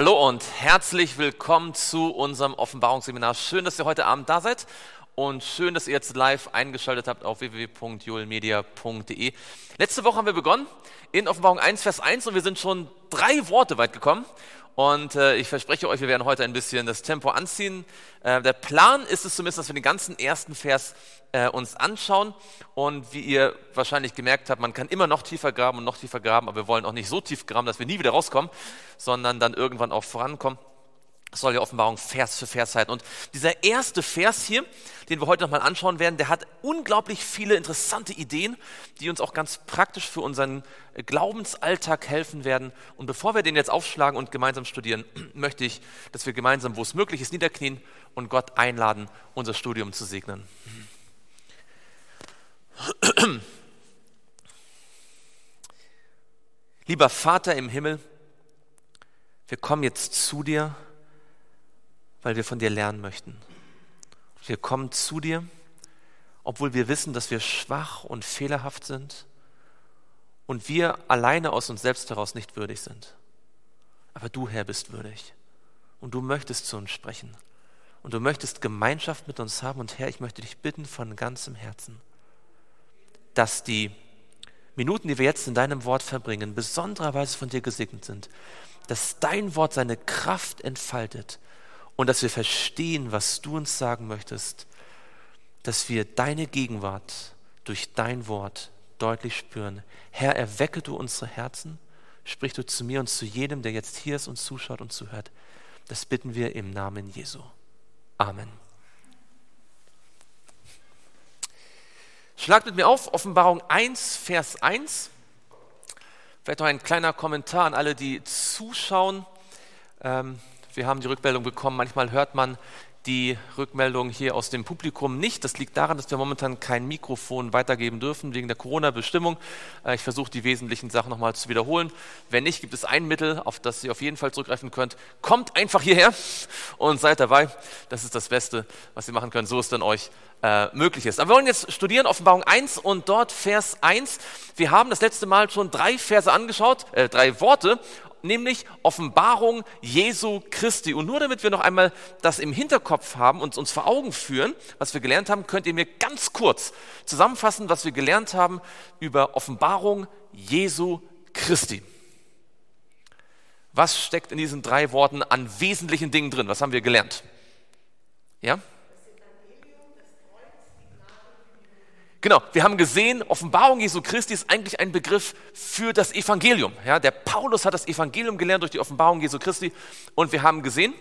Hallo und herzlich willkommen zu unserem Offenbarungsseminar. Schön, dass ihr heute Abend da seid und schön, dass ihr jetzt live eingeschaltet habt auf www.julmedia.de. Letzte Woche haben wir begonnen in Offenbarung 1, Vers 1 und wir sind schon drei Worte weit gekommen. Und äh, ich verspreche euch, wir werden heute ein bisschen das Tempo anziehen. Äh, der Plan ist es zumindest, dass wir den ganzen ersten Vers äh, uns anschauen. Und wie ihr wahrscheinlich gemerkt habt, man kann immer noch tiefer graben und noch tiefer graben, aber wir wollen auch nicht so tief graben, dass wir nie wieder rauskommen, sondern dann irgendwann auch vorankommen. Das soll ja Offenbarung Vers für Vers sein. Und dieser erste Vers hier, den wir heute nochmal anschauen werden, der hat unglaublich viele interessante Ideen, die uns auch ganz praktisch für unseren Glaubensalltag helfen werden. Und bevor wir den jetzt aufschlagen und gemeinsam studieren, möchte ich, dass wir gemeinsam, wo es möglich ist, niederknien und Gott einladen, unser Studium zu segnen. Lieber Vater im Himmel, wir kommen jetzt zu dir weil wir von dir lernen möchten. Wir kommen zu dir, obwohl wir wissen, dass wir schwach und fehlerhaft sind und wir alleine aus uns selbst heraus nicht würdig sind. Aber du, Herr, bist würdig und du möchtest zu uns sprechen und du möchtest Gemeinschaft mit uns haben. Und Herr, ich möchte dich bitten von ganzem Herzen, dass die Minuten, die wir jetzt in deinem Wort verbringen, besondererweise von dir gesegnet sind, dass dein Wort seine Kraft entfaltet, und dass wir verstehen, was du uns sagen möchtest, dass wir deine Gegenwart durch dein Wort deutlich spüren. Herr, erwecke du unsere Herzen, sprich du zu mir und zu jedem, der jetzt hier ist und zuschaut und zuhört. Das bitten wir im Namen Jesu. Amen. Schlagt mit mir auf, Offenbarung 1, Vers 1. Vielleicht noch ein kleiner Kommentar an alle, die zuschauen. Ähm, wir haben die Rückmeldung bekommen, manchmal hört man die Rückmeldung hier aus dem Publikum nicht. Das liegt daran, dass wir momentan kein Mikrofon weitergeben dürfen wegen der Corona-Bestimmung. Äh, ich versuche die wesentlichen Sachen nochmal zu wiederholen. Wenn nicht, gibt es ein Mittel, auf das ihr auf jeden Fall zurückgreifen könnt. Kommt einfach hierher und seid dabei. Das ist das Beste, was ihr machen könnt, so es dann euch äh, möglich ist. Aber wir wollen jetzt studieren Offenbarung 1 und dort Vers 1. Wir haben das letzte Mal schon drei Verse angeschaut, äh, drei Worte nämlich Offenbarung Jesu Christi. Und nur damit wir noch einmal das im Hinterkopf haben und uns vor Augen führen, was wir gelernt haben, könnt ihr mir ganz kurz zusammenfassen, was wir gelernt haben über Offenbarung Jesu Christi. Was steckt in diesen drei Worten an wesentlichen Dingen drin? Was haben wir gelernt? Ja? Genau, wir haben gesehen, Offenbarung Jesu Christi ist eigentlich ein Begriff für das Evangelium. Ja, der Paulus hat das Evangelium gelernt durch die Offenbarung Jesu Christi und wir haben gesehen,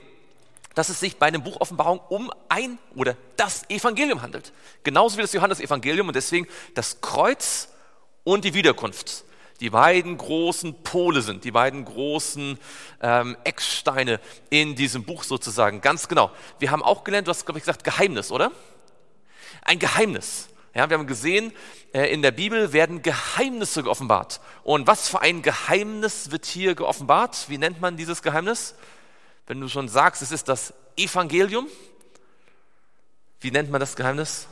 dass es sich bei einem Buch Offenbarung um ein oder das Evangelium handelt. Genauso wie das Johannesevangelium und deswegen das Kreuz und die Wiederkunft. Die beiden großen Pole sind, die beiden großen ähm, Ecksteine in diesem Buch sozusagen. Ganz genau. Wir haben auch gelernt, du hast, glaube ich, gesagt, Geheimnis, oder? Ein Geheimnis. Ja, wir haben gesehen, äh, in der Bibel werden Geheimnisse geoffenbart. Und was für ein Geheimnis wird hier geoffenbart? Wie nennt man dieses Geheimnis? Wenn du schon sagst, es ist das Evangelium, wie nennt man das Geheimnis?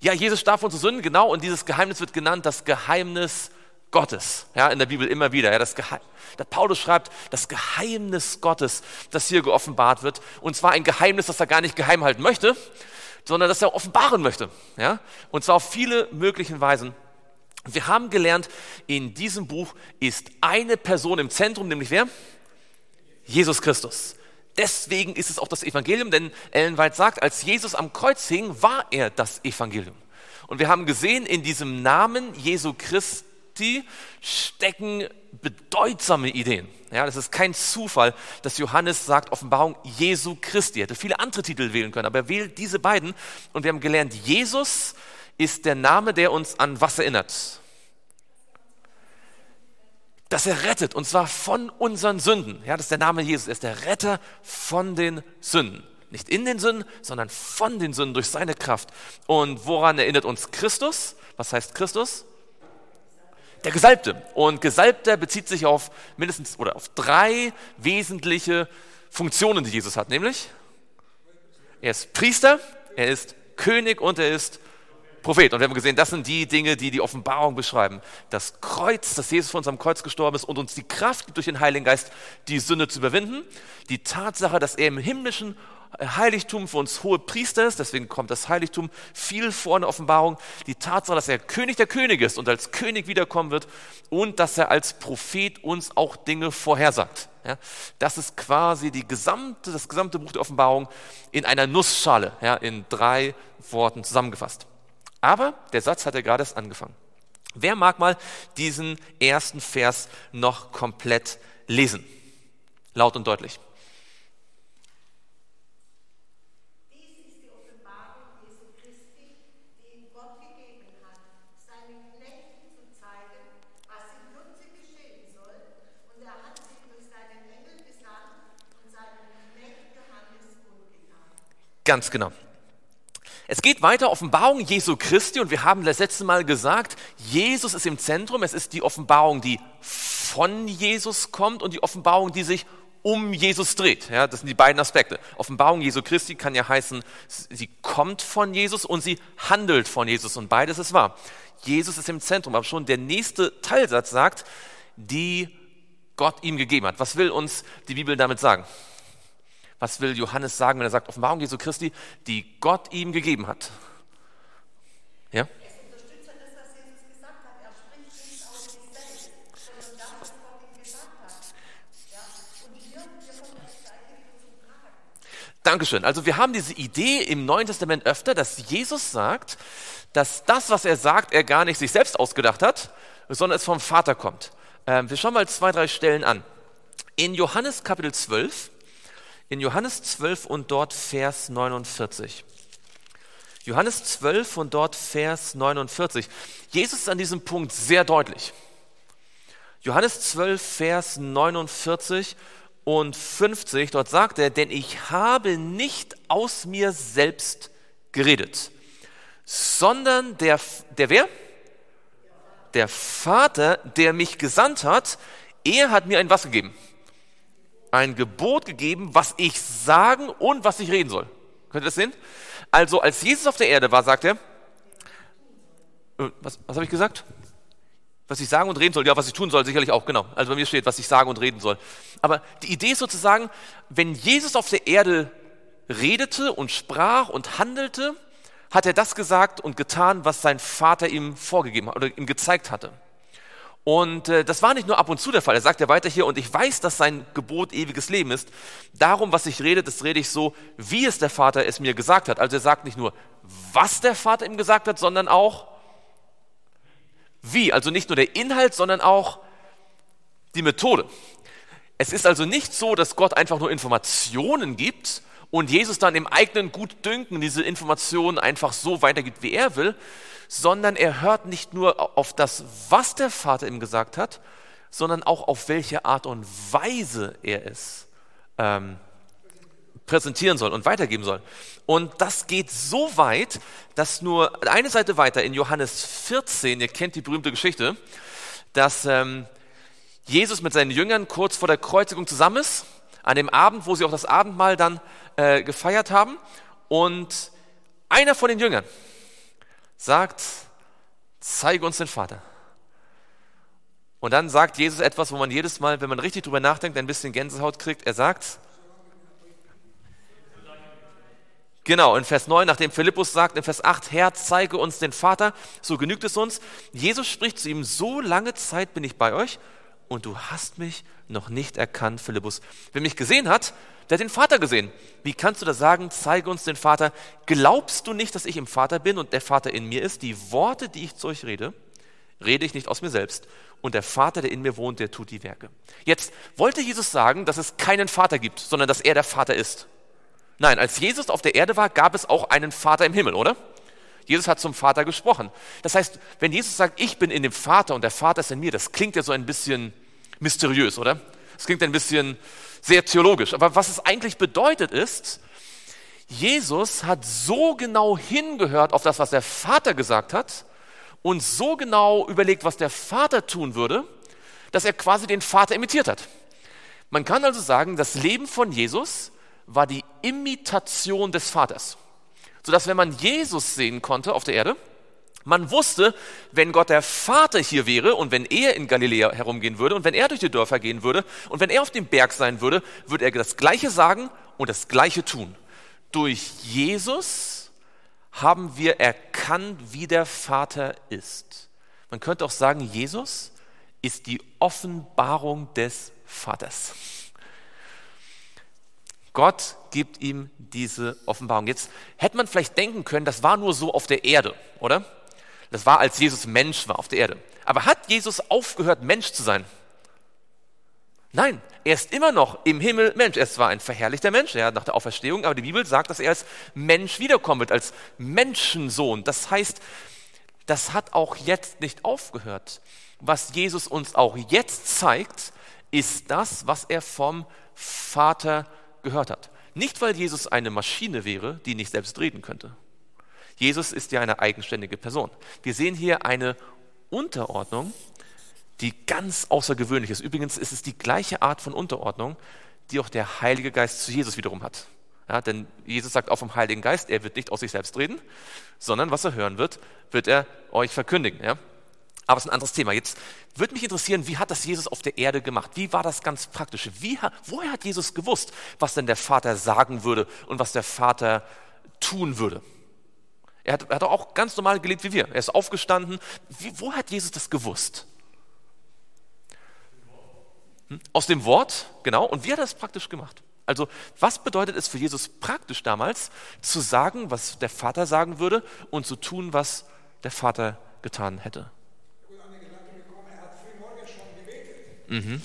Ja, Jesus starb für unsere Sünden, genau. Und dieses Geheimnis wird genannt das Geheimnis Gottes. Ja, in der Bibel immer wieder. Ja, das der Paulus schreibt, das Geheimnis Gottes, das hier geoffenbart wird. Und zwar ein Geheimnis, das er gar nicht geheim halten möchte, sondern das er offenbaren möchte. Ja? Und zwar auf viele möglichen Weisen. Wir haben gelernt, in diesem Buch ist eine Person im Zentrum, nämlich wer? Jesus Christus. Deswegen ist es auch das Evangelium, denn Ellen White sagt, als Jesus am Kreuz hing, war er das Evangelium. Und wir haben gesehen, in diesem Namen Jesu Christi Christi stecken bedeutsame Ideen. Ja, das ist kein Zufall, dass Johannes sagt, Offenbarung Jesu Christi. Er hätte viele andere Titel wählen können, aber er wählt diese beiden. Und wir haben gelernt, Jesus ist der Name, der uns an was erinnert. Dass er rettet, und zwar von unseren Sünden. Ja, das ist der Name Jesus. Er ist der Retter von den Sünden. Nicht in den Sünden, sondern von den Sünden durch seine Kraft. Und woran erinnert uns Christus? Was heißt Christus? Der Gesalbte. Und Gesalbter bezieht sich auf mindestens oder auf drei wesentliche Funktionen, die Jesus hat, nämlich er ist Priester, er ist König und er ist Prophet. Und wir haben gesehen, das sind die Dinge, die die Offenbarung beschreiben. Das Kreuz, dass Jesus von unserem Kreuz gestorben ist und uns die Kraft gibt, durch den Heiligen Geist die Sünde zu überwinden. Die Tatsache, dass er im himmlischen Heiligtum für uns hohe Priester ist, deswegen kommt das Heiligtum viel vor in der Offenbarung. Die Tatsache, dass er König der Könige ist und als König wiederkommen wird und dass er als Prophet uns auch Dinge vorhersagt. Ja, das ist quasi die gesamte, das gesamte Buch der Offenbarung in einer Nussschale, ja, in drei Worten zusammengefasst. Aber der Satz hat ja gerade erst angefangen. Wer mag mal diesen ersten Vers noch komplett lesen? Laut und deutlich. Ganz genau. Es geht weiter, Offenbarung Jesu Christi und wir haben das letzte Mal gesagt, Jesus ist im Zentrum, es ist die Offenbarung, die von Jesus kommt und die Offenbarung, die sich um Jesus dreht. Ja, das sind die beiden Aspekte. Offenbarung Jesu Christi kann ja heißen, sie kommt von Jesus und sie handelt von Jesus und beides ist wahr. Jesus ist im Zentrum, aber schon der nächste Teilsatz sagt, die Gott ihm gegeben hat. Was will uns die Bibel damit sagen? Was will Johannes sagen, wenn er sagt, Offenbarung Jesu Christi, die Gott ihm gegeben hat? Ja? Dankeschön. Also wir haben diese Idee im Neuen Testament öfter, dass Jesus sagt, dass das, was er sagt, er gar nicht sich selbst ausgedacht hat, sondern es vom Vater kommt. Ähm, wir schauen mal zwei, drei Stellen an. In Johannes Kapitel 12, in Johannes 12 und dort Vers 49. Johannes 12 und dort Vers 49. Jesus ist an diesem Punkt sehr deutlich. Johannes 12, Vers 49 und 50, dort sagt er, denn ich habe nicht aus mir selbst geredet, sondern der, der wer? Der Vater, der mich gesandt hat, er hat mir ein was gegeben? Ein Gebot gegeben, was ich sagen und was ich reden soll. Könnt ihr das sehen? Also als Jesus auf der Erde war, sagt er, äh, was, was habe ich gesagt? Was ich sagen und reden soll, ja, was ich tun soll, sicherlich auch, genau. Also bei mir steht, was ich sagen und reden soll. Aber die Idee ist sozusagen, wenn Jesus auf der Erde redete und sprach und handelte, hat er das gesagt und getan, was sein Vater ihm vorgegeben hat oder ihm gezeigt hatte. Und äh, das war nicht nur ab und zu der Fall. Er sagt ja weiter hier, und ich weiß, dass sein Gebot ewiges Leben ist. Darum, was ich rede, das rede ich so, wie es der Vater es mir gesagt hat. Also er sagt nicht nur, was der Vater ihm gesagt hat, sondern auch wie. Also nicht nur der Inhalt, sondern auch die Methode. Es ist also nicht so, dass Gott einfach nur Informationen gibt und Jesus dann im eigenen Gutdünken diese Informationen einfach so weitergibt, wie er will, sondern er hört nicht nur auf das, was der Vater ihm gesagt hat, sondern auch auf welche Art und Weise er es ähm, präsentieren soll und weitergeben soll. Und das geht so weit, dass nur eine Seite weiter in Johannes 14, ihr kennt die berühmte Geschichte, dass ähm, Jesus mit seinen Jüngern kurz vor der Kreuzigung zusammen ist, an dem Abend, wo sie auch das Abendmahl dann äh, gefeiert haben. Und einer von den Jüngern, sagt, zeige uns den Vater. Und dann sagt Jesus etwas, wo man jedes Mal, wenn man richtig drüber nachdenkt, ein bisschen Gänsehaut kriegt. Er sagt, Genau, in Vers 9, nachdem Philippus sagt, in Vers 8, Herr, zeige uns den Vater, so genügt es uns. Jesus spricht zu ihm, so lange Zeit bin ich bei euch und du hast mich noch nicht erkannt, Philippus. Wer mich gesehen hat, der hat den Vater gesehen. Wie kannst du das sagen? Zeige uns den Vater. Glaubst du nicht, dass ich im Vater bin und der Vater in mir ist? Die Worte, die ich zu euch rede, rede ich nicht aus mir selbst. Und der Vater, der in mir wohnt, der tut die Werke. Jetzt wollte Jesus sagen, dass es keinen Vater gibt, sondern dass er der Vater ist. Nein, als Jesus auf der Erde war, gab es auch einen Vater im Himmel, oder? Jesus hat zum Vater gesprochen. Das heißt, wenn Jesus sagt, ich bin in dem Vater und der Vater ist in mir, das klingt ja so ein bisschen mysteriös, oder? Das klingt ein bisschen sehr theologisch. Aber was es eigentlich bedeutet ist, Jesus hat so genau hingehört auf das, was der Vater gesagt hat und so genau überlegt, was der Vater tun würde, dass er quasi den Vater imitiert hat. Man kann also sagen, das Leben von Jesus war die Imitation des Vaters. Sodass wenn man Jesus sehen konnte auf der Erde, Man wusste, wenn Gott der Vater hier wäre und wenn er in Galiläa herumgehen würde und wenn er durch die Dörfer gehen würde und wenn er auf dem Berg sein würde, würde er das Gleiche sagen und das Gleiche tun. Durch Jesus haben wir erkannt, wie der Vater ist. Man könnte auch sagen, Jesus ist die Offenbarung des Vaters. Gott gibt ihm diese Offenbarung. Jetzt hätte man vielleicht denken können, das war nur so auf der Erde, oder? Das war, als Jesus Mensch war auf der Erde. Aber hat Jesus aufgehört, Mensch zu sein? Nein, er ist immer noch im Himmel Mensch. Er ist zwar ein verherrlichter Mensch, ja, nach der Auferstehung, aber die Bibel sagt, dass er als Mensch wiederkommen wird, als Menschensohn. Das heißt, das hat auch jetzt nicht aufgehört. Was Jesus uns auch jetzt zeigt, ist das, was er vom Vater gehört hat. Nicht, weil Jesus eine Maschine wäre, die nicht selbst reden könnte. Jesus ist ja eine eigenständige Person. Wir sehen hier eine Unterordnung, die ganz außergewöhnlich ist. Übrigens ist es die gleiche Art von Unterordnung, die auch der Heilige Geist zu Jesus wiederum hat. Ja, denn Jesus sagt auch vom Heiligen Geist, er wird nicht aus sich selbst reden, sondern was er hören wird, wird er euch verkündigen. Ja? Aber es ist ein anderes Thema. Jetzt würde mich interessieren, wie hat das Jesus auf der Erde gemacht? Wie war das ganz praktisch? Wie, woher hat Jesus gewusst, was denn der Vater sagen würde und was der Vater tun würde? Er hat, er hat auch ganz normal gelebt wie wir. Er ist aufgestanden. Wie, wo hat Jesus das gewusst? Hm? Aus dem Wort, genau. Und wie hat er das praktisch gemacht? Also, was bedeutet es für Jesus praktisch damals, zu sagen, was der Vater sagen würde und zu tun, was der Vater getan hätte? Mhm.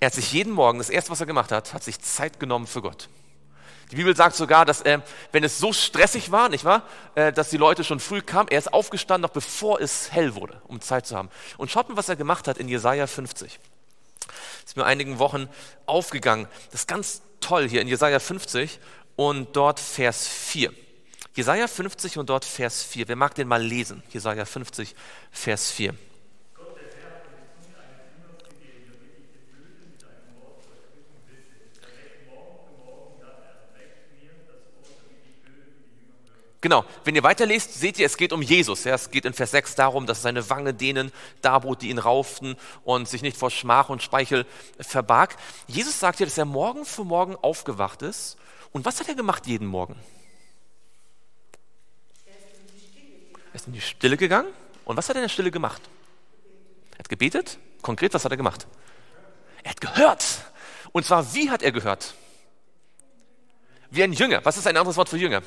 Er hat sich jeden Morgen, das erste, was er gemacht hat, hat sich Zeit genommen für Gott. Die Bibel sagt sogar, dass äh, wenn es so stressig war, nicht wahr, äh, dass die Leute schon früh kamen, er ist aufgestanden, noch bevor es hell wurde, um Zeit zu haben. Und schaut mal, was er gemacht hat in Jesaja 50. Das ist mir einigen Wochen aufgegangen. Das ist ganz toll hier in Jesaja 50 und dort Vers 4. Jesaja 50 und dort Vers 4. Wer mag den mal lesen? Jesaja 50, Vers 4. Genau, wenn ihr weiterlest, seht ihr, es geht um Jesus. Ja, es geht in Vers 6 darum, dass seine Wange denen darbot, die ihn rauften und sich nicht vor Schmach und Speichel verbarg. Jesus sagt hier, dass er morgen für morgen aufgewacht ist. Und was hat er gemacht jeden Morgen? Er ist in die Stille gegangen. Und was hat er in der Stille gemacht? Er hat gebetet. Konkret, was hat er gemacht? Er hat gehört. Und zwar, wie hat er gehört? Wie ein Jünger. Was ist ein anderes Wort für Jünger?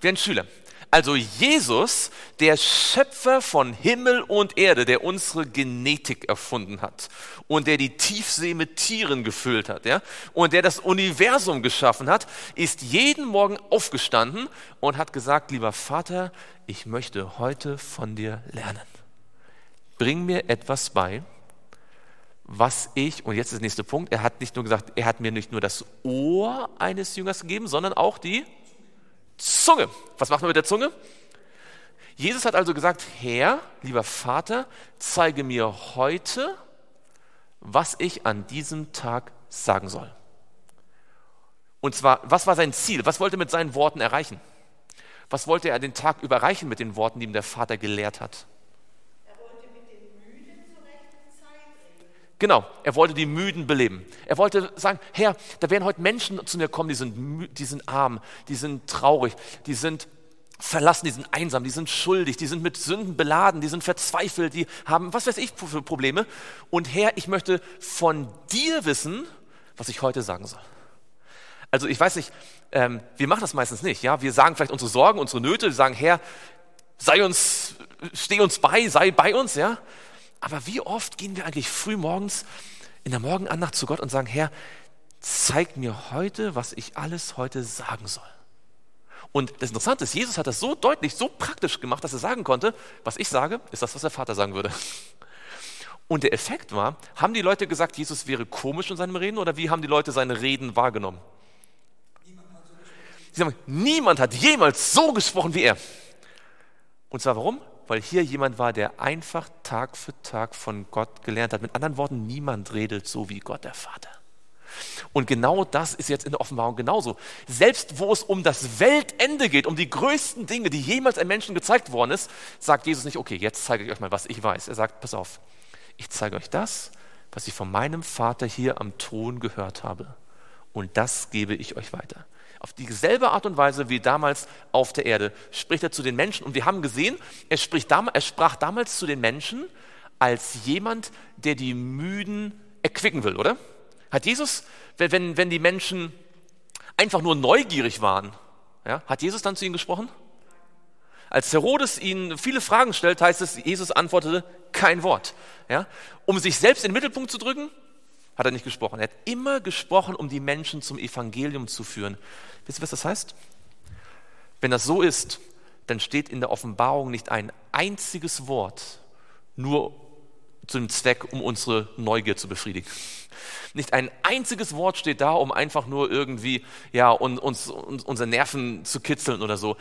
Wie ein Schüler. Also Jesus, der Schöpfer von Himmel und Erde, der unsere Genetik erfunden hat und der die Tiefsee mit Tieren gefüllt hat, ja, und der das Universum geschaffen hat, ist jeden Morgen aufgestanden und hat gesagt, lieber Vater, ich möchte heute von dir lernen. Bring mir etwas bei, was ich, und jetzt ist der nächste Punkt, er hat nicht nur gesagt, er hat mir nicht nur das Ohr eines Jüngers gegeben, sondern auch die Zunge. Was macht man mit der Zunge? Jesus hat also gesagt, Herr, lieber Vater, zeige mir heute, was ich an diesem Tag sagen soll. Und zwar, was war sein Ziel? Was wollte er mit seinen Worten erreichen? Was wollte er den Tag überreichen mit den Worten, die ihm der Vater gelehrt hat? Genau, er wollte die Müden beleben. Er wollte sagen, Herr, da werden heute Menschen zu mir kommen, die sind, die sind arm, die sind traurig, die sind verlassen, die sind einsam, die sind schuldig, die sind mit Sünden beladen, die sind verzweifelt, die haben, was weiß ich, für Probleme. Und Herr, ich möchte von dir wissen, was ich heute sagen soll. Also ich weiß nicht, ähm, wir machen das meistens nicht. Ja, wir sagen vielleicht unsere Sorgen, unsere Nöte, wir sagen, Herr, sei uns, steh uns bei, sei bei uns, ja. Aber wie oft gehen wir eigentlich früh morgens in der Morgenandacht zu Gott und sagen, Herr, zeig mir heute, was ich alles heute sagen soll. Und das Interessante ist, Jesus hat das so deutlich, so praktisch gemacht, dass er sagen konnte, was ich sage, ist das, was der Vater sagen würde. Und der Effekt war, haben die Leute gesagt, Jesus wäre komisch in seinem Reden oder wie haben die Leute seine Reden wahrgenommen? Sie sagen, niemand hat jemals so gesprochen wie er. Und zwar warum? Weil hier jemand war, der einfach Tag für Tag von Gott gelernt hat. Mit anderen Worten, niemand redet so wie Gott der Vater. Und genau das ist jetzt in der Offenbarung genauso. Selbst wo es um das Weltende geht, um die größten Dinge, die jemals einem Menschen gezeigt worden ist, sagt Jesus nicht, okay, jetzt zeige ich euch mal, was ich weiß. Er sagt, pass auf, ich zeige euch das, was ich von meinem Vater hier am Thron gehört habe. Und das gebe ich euch weiter. Auf dieselbe Art und Weise wie damals auf der Erde spricht er zu den Menschen. Und wir haben gesehen, er, spricht, er sprach damals zu den Menschen als jemand, der die Müden erquicken will, oder? Hat Jesus, wenn, wenn die Menschen einfach nur neugierig waren, ja, hat Jesus dann zu ihnen gesprochen? Als Herodes ihnen viele Fragen stellt, heißt es, Jesus antwortete kein Wort. Ja? Um sich selbst in den Mittelpunkt zu drücken, hat er nicht gesprochen. Er hat immer gesprochen, um die Menschen zum Evangelium zu führen. Wisst ihr, was das heißt? Wenn das so ist, dann steht in der Offenbarung nicht ein einziges Wort nur zu dem Zweck, um unsere Neugier zu befriedigen. Nicht ein einziges Wort steht da, um einfach nur irgendwie ja, uns, uns, unsere Nerven zu kitzeln oder so.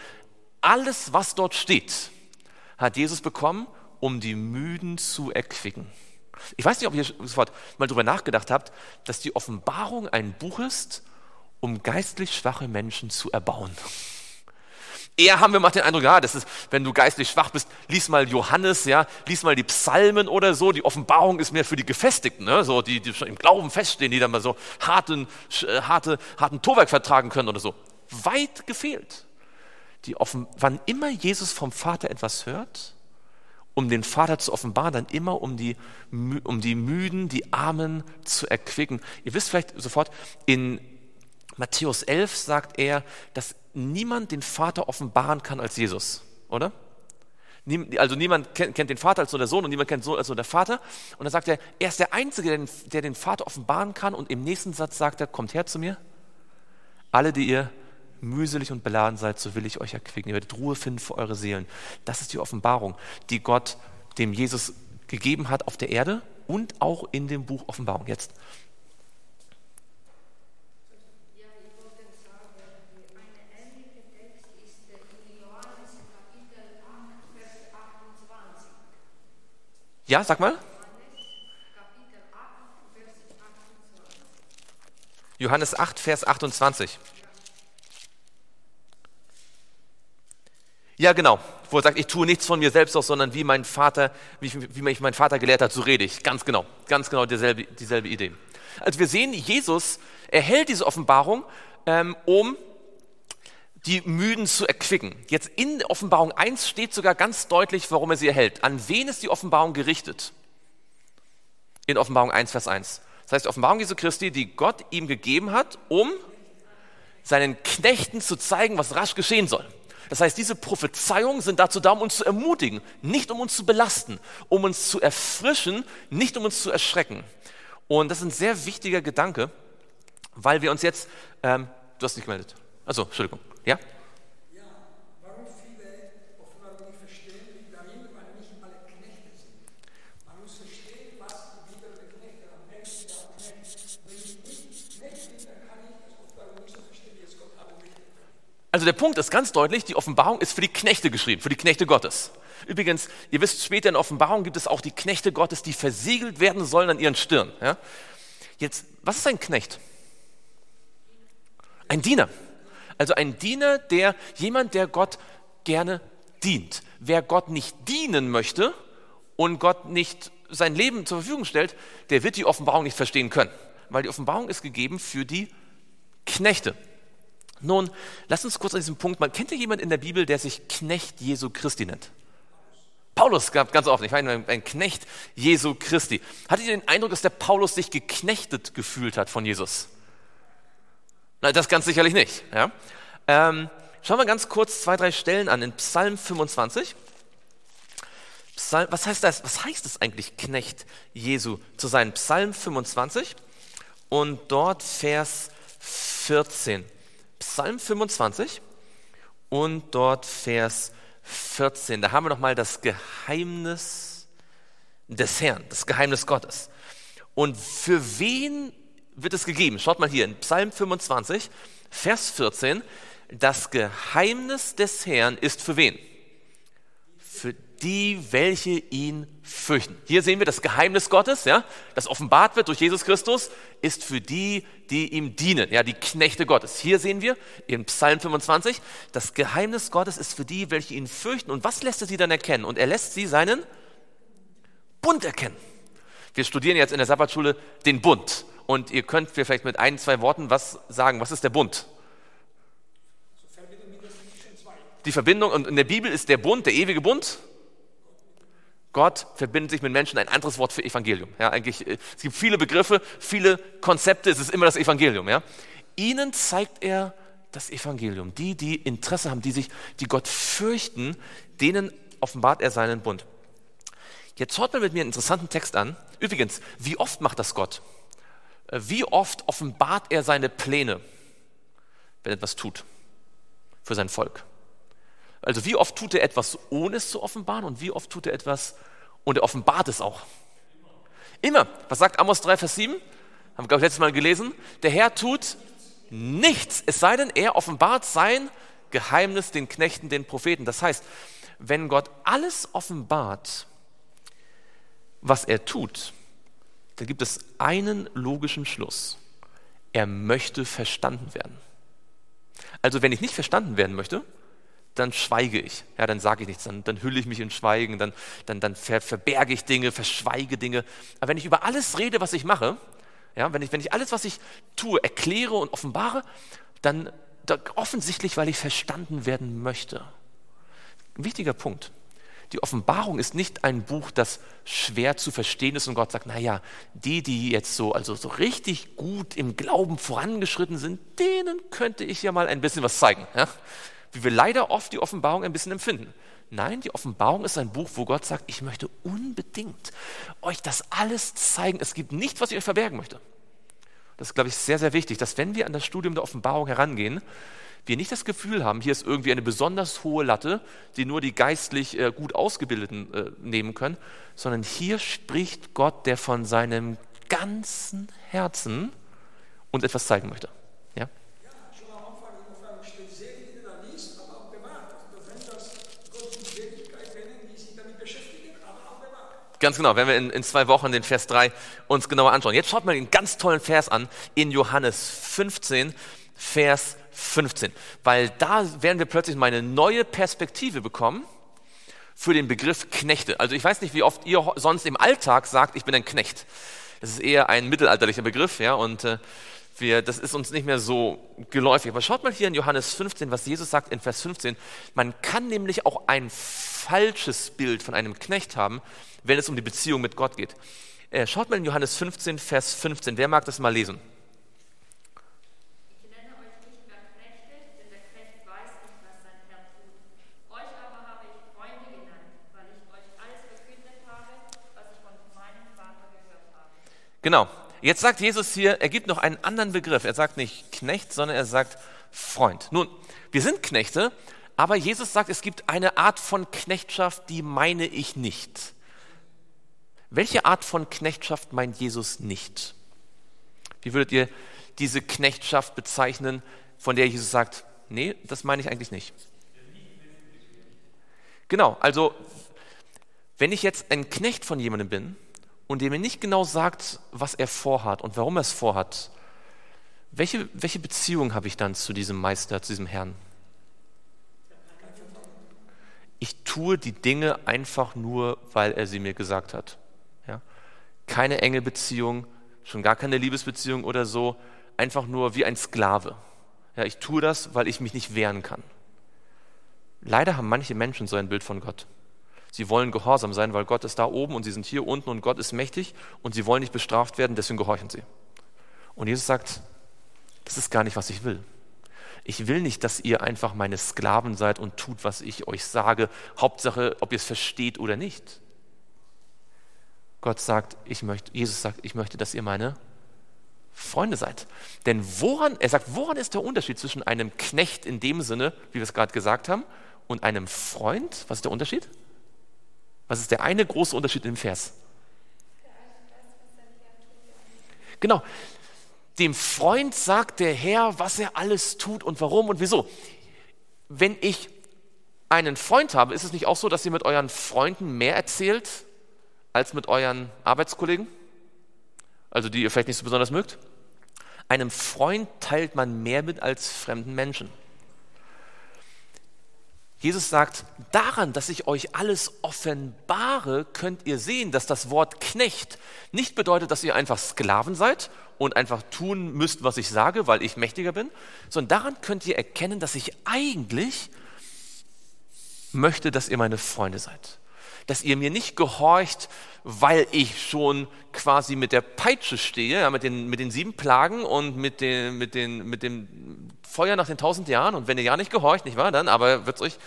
Alles, was dort steht, hat Jesus bekommen, um die Müden zu erquicken. Ich weiß nicht, ob ihr sofort mal darüber nachgedacht habt, dass die Offenbarung ein Buch ist, um geistlich schwache Menschen zu erbauen. Eher haben wir mal den Eindruck, ja, das ist, wenn du geistlich schwach bist, lies mal Johannes, ja, lies mal die Psalmen oder so. Die Offenbarung ist mehr für die Gefestigten, ne? so die, die schon im Glauben feststehen, die dann mal so harten, äh, harte, harten Towwerk vertragen können oder so. Weit gefehlt. Die offen, wann immer Jesus vom Vater etwas hört, um den Vater zu offenbaren, dann immer um die, um die Müden, die Armen zu erquicken. Ihr wisst vielleicht sofort, in Matthäus 11 sagt er, dass niemand den Vater offenbaren kann als Jesus, oder? Also niemand kennt, den Vater als nur der Sohn und niemand kennt den Sohn als nur der Vater. Und dann sagt er, er ist der Einzige, der den Vater offenbaren kann. Und im nächsten Satz sagt er, kommt her zu mir. Alle, die ihr mühselig und beladen seid, so will ich euch erquicken. Ihr werdet Ruhe finden für eure Seelen. Das ist die Offenbarung, die Gott dem Jesus gegeben hat auf der Erde und auch in dem Buch Offenbarung. Jetzt Ja, sag mal. Johannes 8, Vers 28. Ja, genau. Wo er sagt, ich tue nichts von mir selbst aus, sondern wie mein Vater, wie, wie mich mein Vater gelehrt hat, so rede ich. Ganz genau. Ganz genau dieselbe, dieselbe Idee. Also wir sehen, Jesus erhält diese Offenbarung, ähm, um die Müden zu erquicken. Jetzt in Offenbarung 1 steht sogar ganz deutlich, warum er sie erhält. An wen ist die Offenbarung gerichtet? In Offenbarung 1, Vers 1. Das heißt, die Offenbarung Jesu Christi, die Gott ihm gegeben hat, um seinen Knechten zu zeigen, was rasch geschehen soll. Das heißt, diese Prophezeiungen sind dazu da, um uns zu ermutigen, nicht um uns zu belasten, um uns zu erfrischen, nicht um uns zu erschrecken. Und das ist ein sehr wichtiger Gedanke, weil wir uns jetzt, ähm, du hast dich gemeldet. Also, Entschuldigung. Ja warum viele offenbar nicht verstehen, liegt darin, weil nicht alle Knechte sind. Man muss verstehen, was wieder der Knechte am Menschen der Knecht. Wenn ich nicht Knecht bin, dann kann ich das offenbar nicht so verstehen, wie es Gott alle Also der Punkt ist ganz deutlich, die Offenbarung ist für die Knechte geschrieben, für die Knechte Gottes. Übrigens, ihr wisst, später in Offenbarung gibt es auch die Knechte Gottes, die versiegelt werden sollen an ihren Stirn. Ja? Jetzt, was ist ein Knecht? Ein Diener. Also ein Diener, der jemand, der Gott gerne dient. Wer Gott nicht dienen möchte und Gott nicht sein Leben zur Verfügung stellt, der wird die Offenbarung nicht verstehen können, weil die Offenbarung ist gegeben für die Knechte. Nun, lasst uns kurz an diesem Punkt mal, kennt ihr jemanden in der Bibel, der sich Knecht Jesu Christi nennt? Paulus gab ganz oft, ich meine, ein Knecht Jesu Christi. Hattet ihr den Eindruck, dass der Paulus sich geknechtet gefühlt hat von Jesus? Nein, das ganz sicherlich nicht. Ja? Ähm, schauen wir ganz kurz zwei, drei Stellen an in Psalm 25. Psalm, was heißt das? Was heißt es eigentlich, Knecht Jesu zu sein? Psalm 25 und dort Vers 14. Psalm 25 und dort Vers 14. Da haben wir nochmal das Geheimnis des Herrn, das Geheimnis Gottes. Und für wen wird es gegeben. Schaut mal hier in Psalm 25, Vers 14. Das Geheimnis des Herrn ist für wen? Für die, welche ihn fürchten. Hier sehen wir das Geheimnis Gottes, ja, das offenbart wird durch Jesus Christus, ist für die, die ihm dienen, ja, die Knechte Gottes. Hier sehen wir in Psalm 25, das Geheimnis Gottes ist für die, welche ihn fürchten. Und was lässt er sie dann erkennen? Und er lässt sie seinen Bund erkennen. Wir studieren jetzt in der Sabbatschule den Bund. Und ihr könnt mir vielleicht mit ein, zwei Worten was sagen. Was ist der Bund? Die Verbindung, und in der Bibel ist der Bund, der ewige Bund, Gott verbindet sich mit Menschen, ein anderes Wort für Evangelium. Ja, eigentlich, äh, es gibt viele Begriffe, viele Konzepte, es ist immer das Evangelium. Ja. Ihnen zeigt er das Evangelium. Die, die Interesse haben, die sich, die Gott fürchten, denen offenbart er seinen Bund. Jetzt schaut mal mit mir einen interessanten Text an. Übrigens, wie oft macht das Gott? Äh, wie oft offenbart er seine Pläne, wenn etwas tut für sein Volk? Also wie oft tut er etwas, ohne es zu offenbaren und wie oft tut er etwas und er offenbart es auch? Immer. Was sagt Amos 3, Vers 7? Haben wir, glaube ich, letztes Mal gelesen. Der Herr tut nichts, es sei denn, er offenbart sein Geheimnis den Knechten, den Propheten. Das heißt, wenn Gott alles offenbart, was er tut, dann gibt es einen logischen Schluss. Er möchte verstanden werden. Also wenn ich nicht verstanden werden möchte, dann schweige ich. Ja, dann sage ich nichts, dann, dann hülle ich mich in Schweigen, dann, dann, dann ver, verberge ich Dinge, verschweige Dinge. Aber wenn ich über alles rede, was ich mache, ja, wenn, ich, wenn ich alles, was ich tue, erkläre und offenbare, dann, dann offensichtlich, weil ich verstanden werden möchte. Wichtiger Punkt. Die Offenbarung ist nicht ein Buch, das schwer zu verstehen ist und Gott sagt, naja, die, die jetzt so, also so richtig gut im Glauben vorangeschritten sind, denen könnte ich ja mal ein bisschen was zeigen. Ja? Wie wir leider oft die Offenbarung ein bisschen empfinden. Nein, die Offenbarung ist ein Buch, wo Gott sagt, ich möchte unbedingt euch das alles zeigen. Es gibt nichts, was ich euch verbergen möchte. Das ist, glaube ich, sehr, sehr wichtig, dass wenn wir an das Studium der Offenbarung herangehen, wir nicht das Gefühl haben, hier ist irgendwie eine besonders hohe Latte, die nur die geistlich äh, gut Ausgebildeten äh, nehmen können, sondern hier spricht Gott, der von seinem ganzen Herzen uns etwas zeigen möchte. Ganz genau, wenn wir in, in, zwei Wochen den Vers 3 uns genauer anschauen. Jetzt schaut mal den ganz tollen Vers an in Johannes 15, Vers 15. Weil da werden wir plötzlich mal eine neue Perspektive bekommen für den Begriff Knechte. Also ich weiß nicht, wie oft ihr sonst im Alltag sagt, ich bin ein Knecht. Das ist eher ein mittelalterlicher Begriff, ja, und äh, wir, das ist uns nicht mehr so geläufig. Aber schaut mal hier in Johannes 15, was Jesus sagt in Vers 15. Man kann nämlich auch ein falsches Bild von einem Knecht haben, wenn es um die Beziehung mit Gott geht. Äh, schaut mal in Johannes 15, Vers 15. Wer mag das mal lesen? Genau. Jetzt sagt Jesus hier, er gibt noch einen anderen Begriff. Er sagt nicht Knecht, sondern er sagt Freund. Nun, wir sind Knechte, aber Jesus sagt, es gibt eine Art von Knechtschaft, die meine ich nicht. Welche Art von Knechtschaft meint Jesus nicht? Wie würdet ihr diese Knechtschaft bezeichnen, von der Jesus sagt, nee, das meine ich eigentlich nicht? Genau, also wenn ich jetzt ein Knecht von jemandem bin und der mir nicht genau sagt, was er vorhat und warum er es vorhat, welche, welche Beziehung habe ich dann zu diesem Meister, zu diesem Herrn? Ich tue die Dinge einfach nur, weil er sie mir gesagt hat keine enge Beziehung, schon gar keine Liebesbeziehung oder so, einfach nur wie ein Sklave. Ja, ich tue das, weil ich mich nicht wehren kann. Leider haben manche Menschen so ein Bild von Gott. Sie wollen gehorsam sein, weil Gott ist da oben und sie sind hier unten und Gott ist mächtig und sie wollen nicht bestraft werden, deswegen gehorchen sie. Und Jesus sagt, das ist gar nicht, was ich will. Ich will nicht, dass ihr einfach meine Sklaven seid und tut, was ich euch sage. Hauptsache, ob ihr es versteht oder nicht. Gott sagt, ich möchte, Jesus sagt, ich möchte, dass ihr meine Freunde seid. Denn woran, er sagt, woran ist der Unterschied zwischen einem Knecht in dem Sinne, wie wir es gerade gesagt haben, und einem Freund? Was ist der Unterschied? Was ist der eine große Unterschied im Vers? Genau. Dem Freund sagt der Herr, was er alles tut und warum und wieso. Wenn ich einen Freund habe, ist es nicht auch so, dass ihr mit euren Freunden mehr erzählt als mit euren Arbeitskollegen? Also die ihr vielleicht nicht so besonders mögt? Einem Freund teilt man mehr mit als fremden Menschen. Jesus sagt, daran, dass ich euch alles offenbare, könnt ihr sehen, dass das Wort Knecht nicht bedeutet, dass ihr einfach Sklaven seid und einfach tun müsst, was ich sage, weil ich mächtiger bin, sondern daran könnt ihr erkennen, dass ich eigentlich möchte, dass ihr meine Freunde seid. Dass ihr mir nicht gehorcht, weil ich schon quasi mit der Peitsche stehe, ja, mit, den, mit den sieben Plagen und mit, den, mit, den, mit dem Feuer nach den tausend Jahren. Und wenn ihr ja nicht gehorcht, nicht wahr, dann aber wird es euch,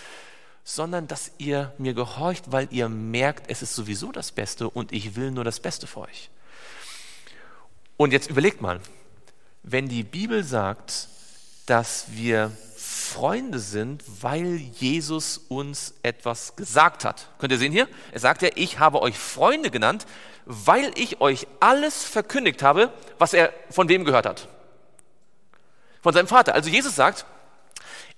sondern dass ihr mir gehorcht, weil ihr merkt, es ist sowieso das Beste und ich will nur das Beste für euch. Und jetzt überlegt mal, wenn die Bibel sagt, dass wir Freunde sind, weil Jesus uns etwas gesagt hat. Könnt ihr sehen hier? Er sagt ja, ich habe euch Freunde genannt, weil ich euch alles verkündigt habe, was er von wem gehört hat. Von seinem Vater. Also Jesus sagt,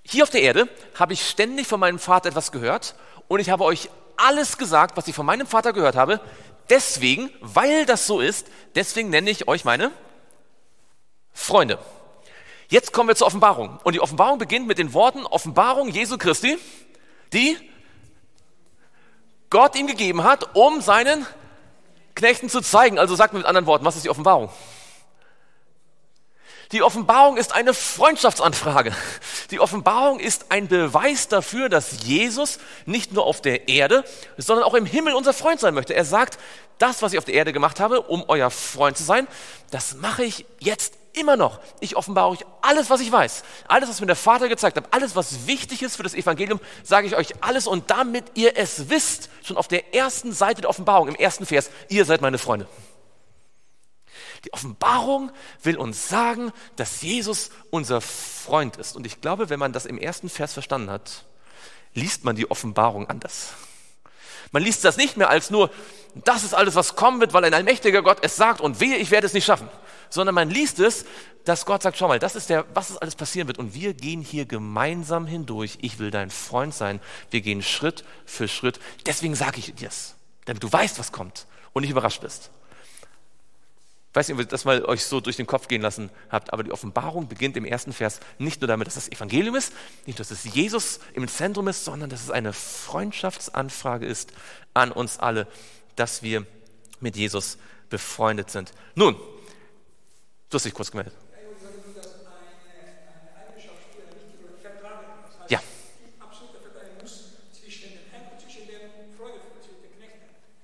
hier auf der Erde habe ich ständig von meinem Vater etwas gehört und ich habe euch alles gesagt, was ich von meinem Vater gehört habe. Deswegen, weil das so ist, deswegen nenne ich euch meine Freunde. Jetzt kommen wir zur Offenbarung. Und die Offenbarung beginnt mit den Worten Offenbarung Jesu Christi, die Gott ihm gegeben hat, um seinen Knechten zu zeigen. Also sagt mit anderen Worten, was ist die Offenbarung? Die Offenbarung ist eine Freundschaftsanfrage. Die Offenbarung ist ein Beweis dafür, dass Jesus nicht nur auf der Erde, sondern auch im Himmel unser Freund sein möchte. Er sagt, das, was ich auf der Erde gemacht habe, um euer Freund zu sein, das mache ich jetzt immer noch. Ich offenbare euch alles, was ich weiß. Alles, was mir der Vater gezeigt hat. Alles, was wichtig ist für das Evangelium, sage ich euch alles. Und damit ihr es wisst, schon auf der ersten Seite der Offenbarung, im ersten Vers, ihr seid meine Freunde. Die Offenbarung will uns sagen, dass Jesus unser Freund ist. Und ich glaube, wenn man das im ersten Vers verstanden hat, liest man die Offenbarung anders. Man liest das nicht mehr als nur, das ist alles, was kommen wird, weil ein allmächtiger Gott es sagt und wehe, ich werde es nicht schaffen. Sondern man liest es, dass Gott sagt, schau mal, das ist der, was ist alles passieren wird. Und wir gehen hier gemeinsam hindurch. Ich will dein Freund sein. Wir gehen Schritt für Schritt. Deswegen sage ich dir es, damit du weißt, was kommt und nicht überrascht bist. Ich weiß nicht, ob ihr das mal euch so durch den Kopf gehen lassen habt, aber die Offenbarung beginnt im ersten Vers nicht nur damit, dass das Evangelium ist, nicht, dass es Jesus im Zentrum ist, sondern dass es eine Freundschaftsanfrage ist an uns alle, dass wir mit Jesus befreundet sind. Nun, du hast dich kurz gemeldet. Ja.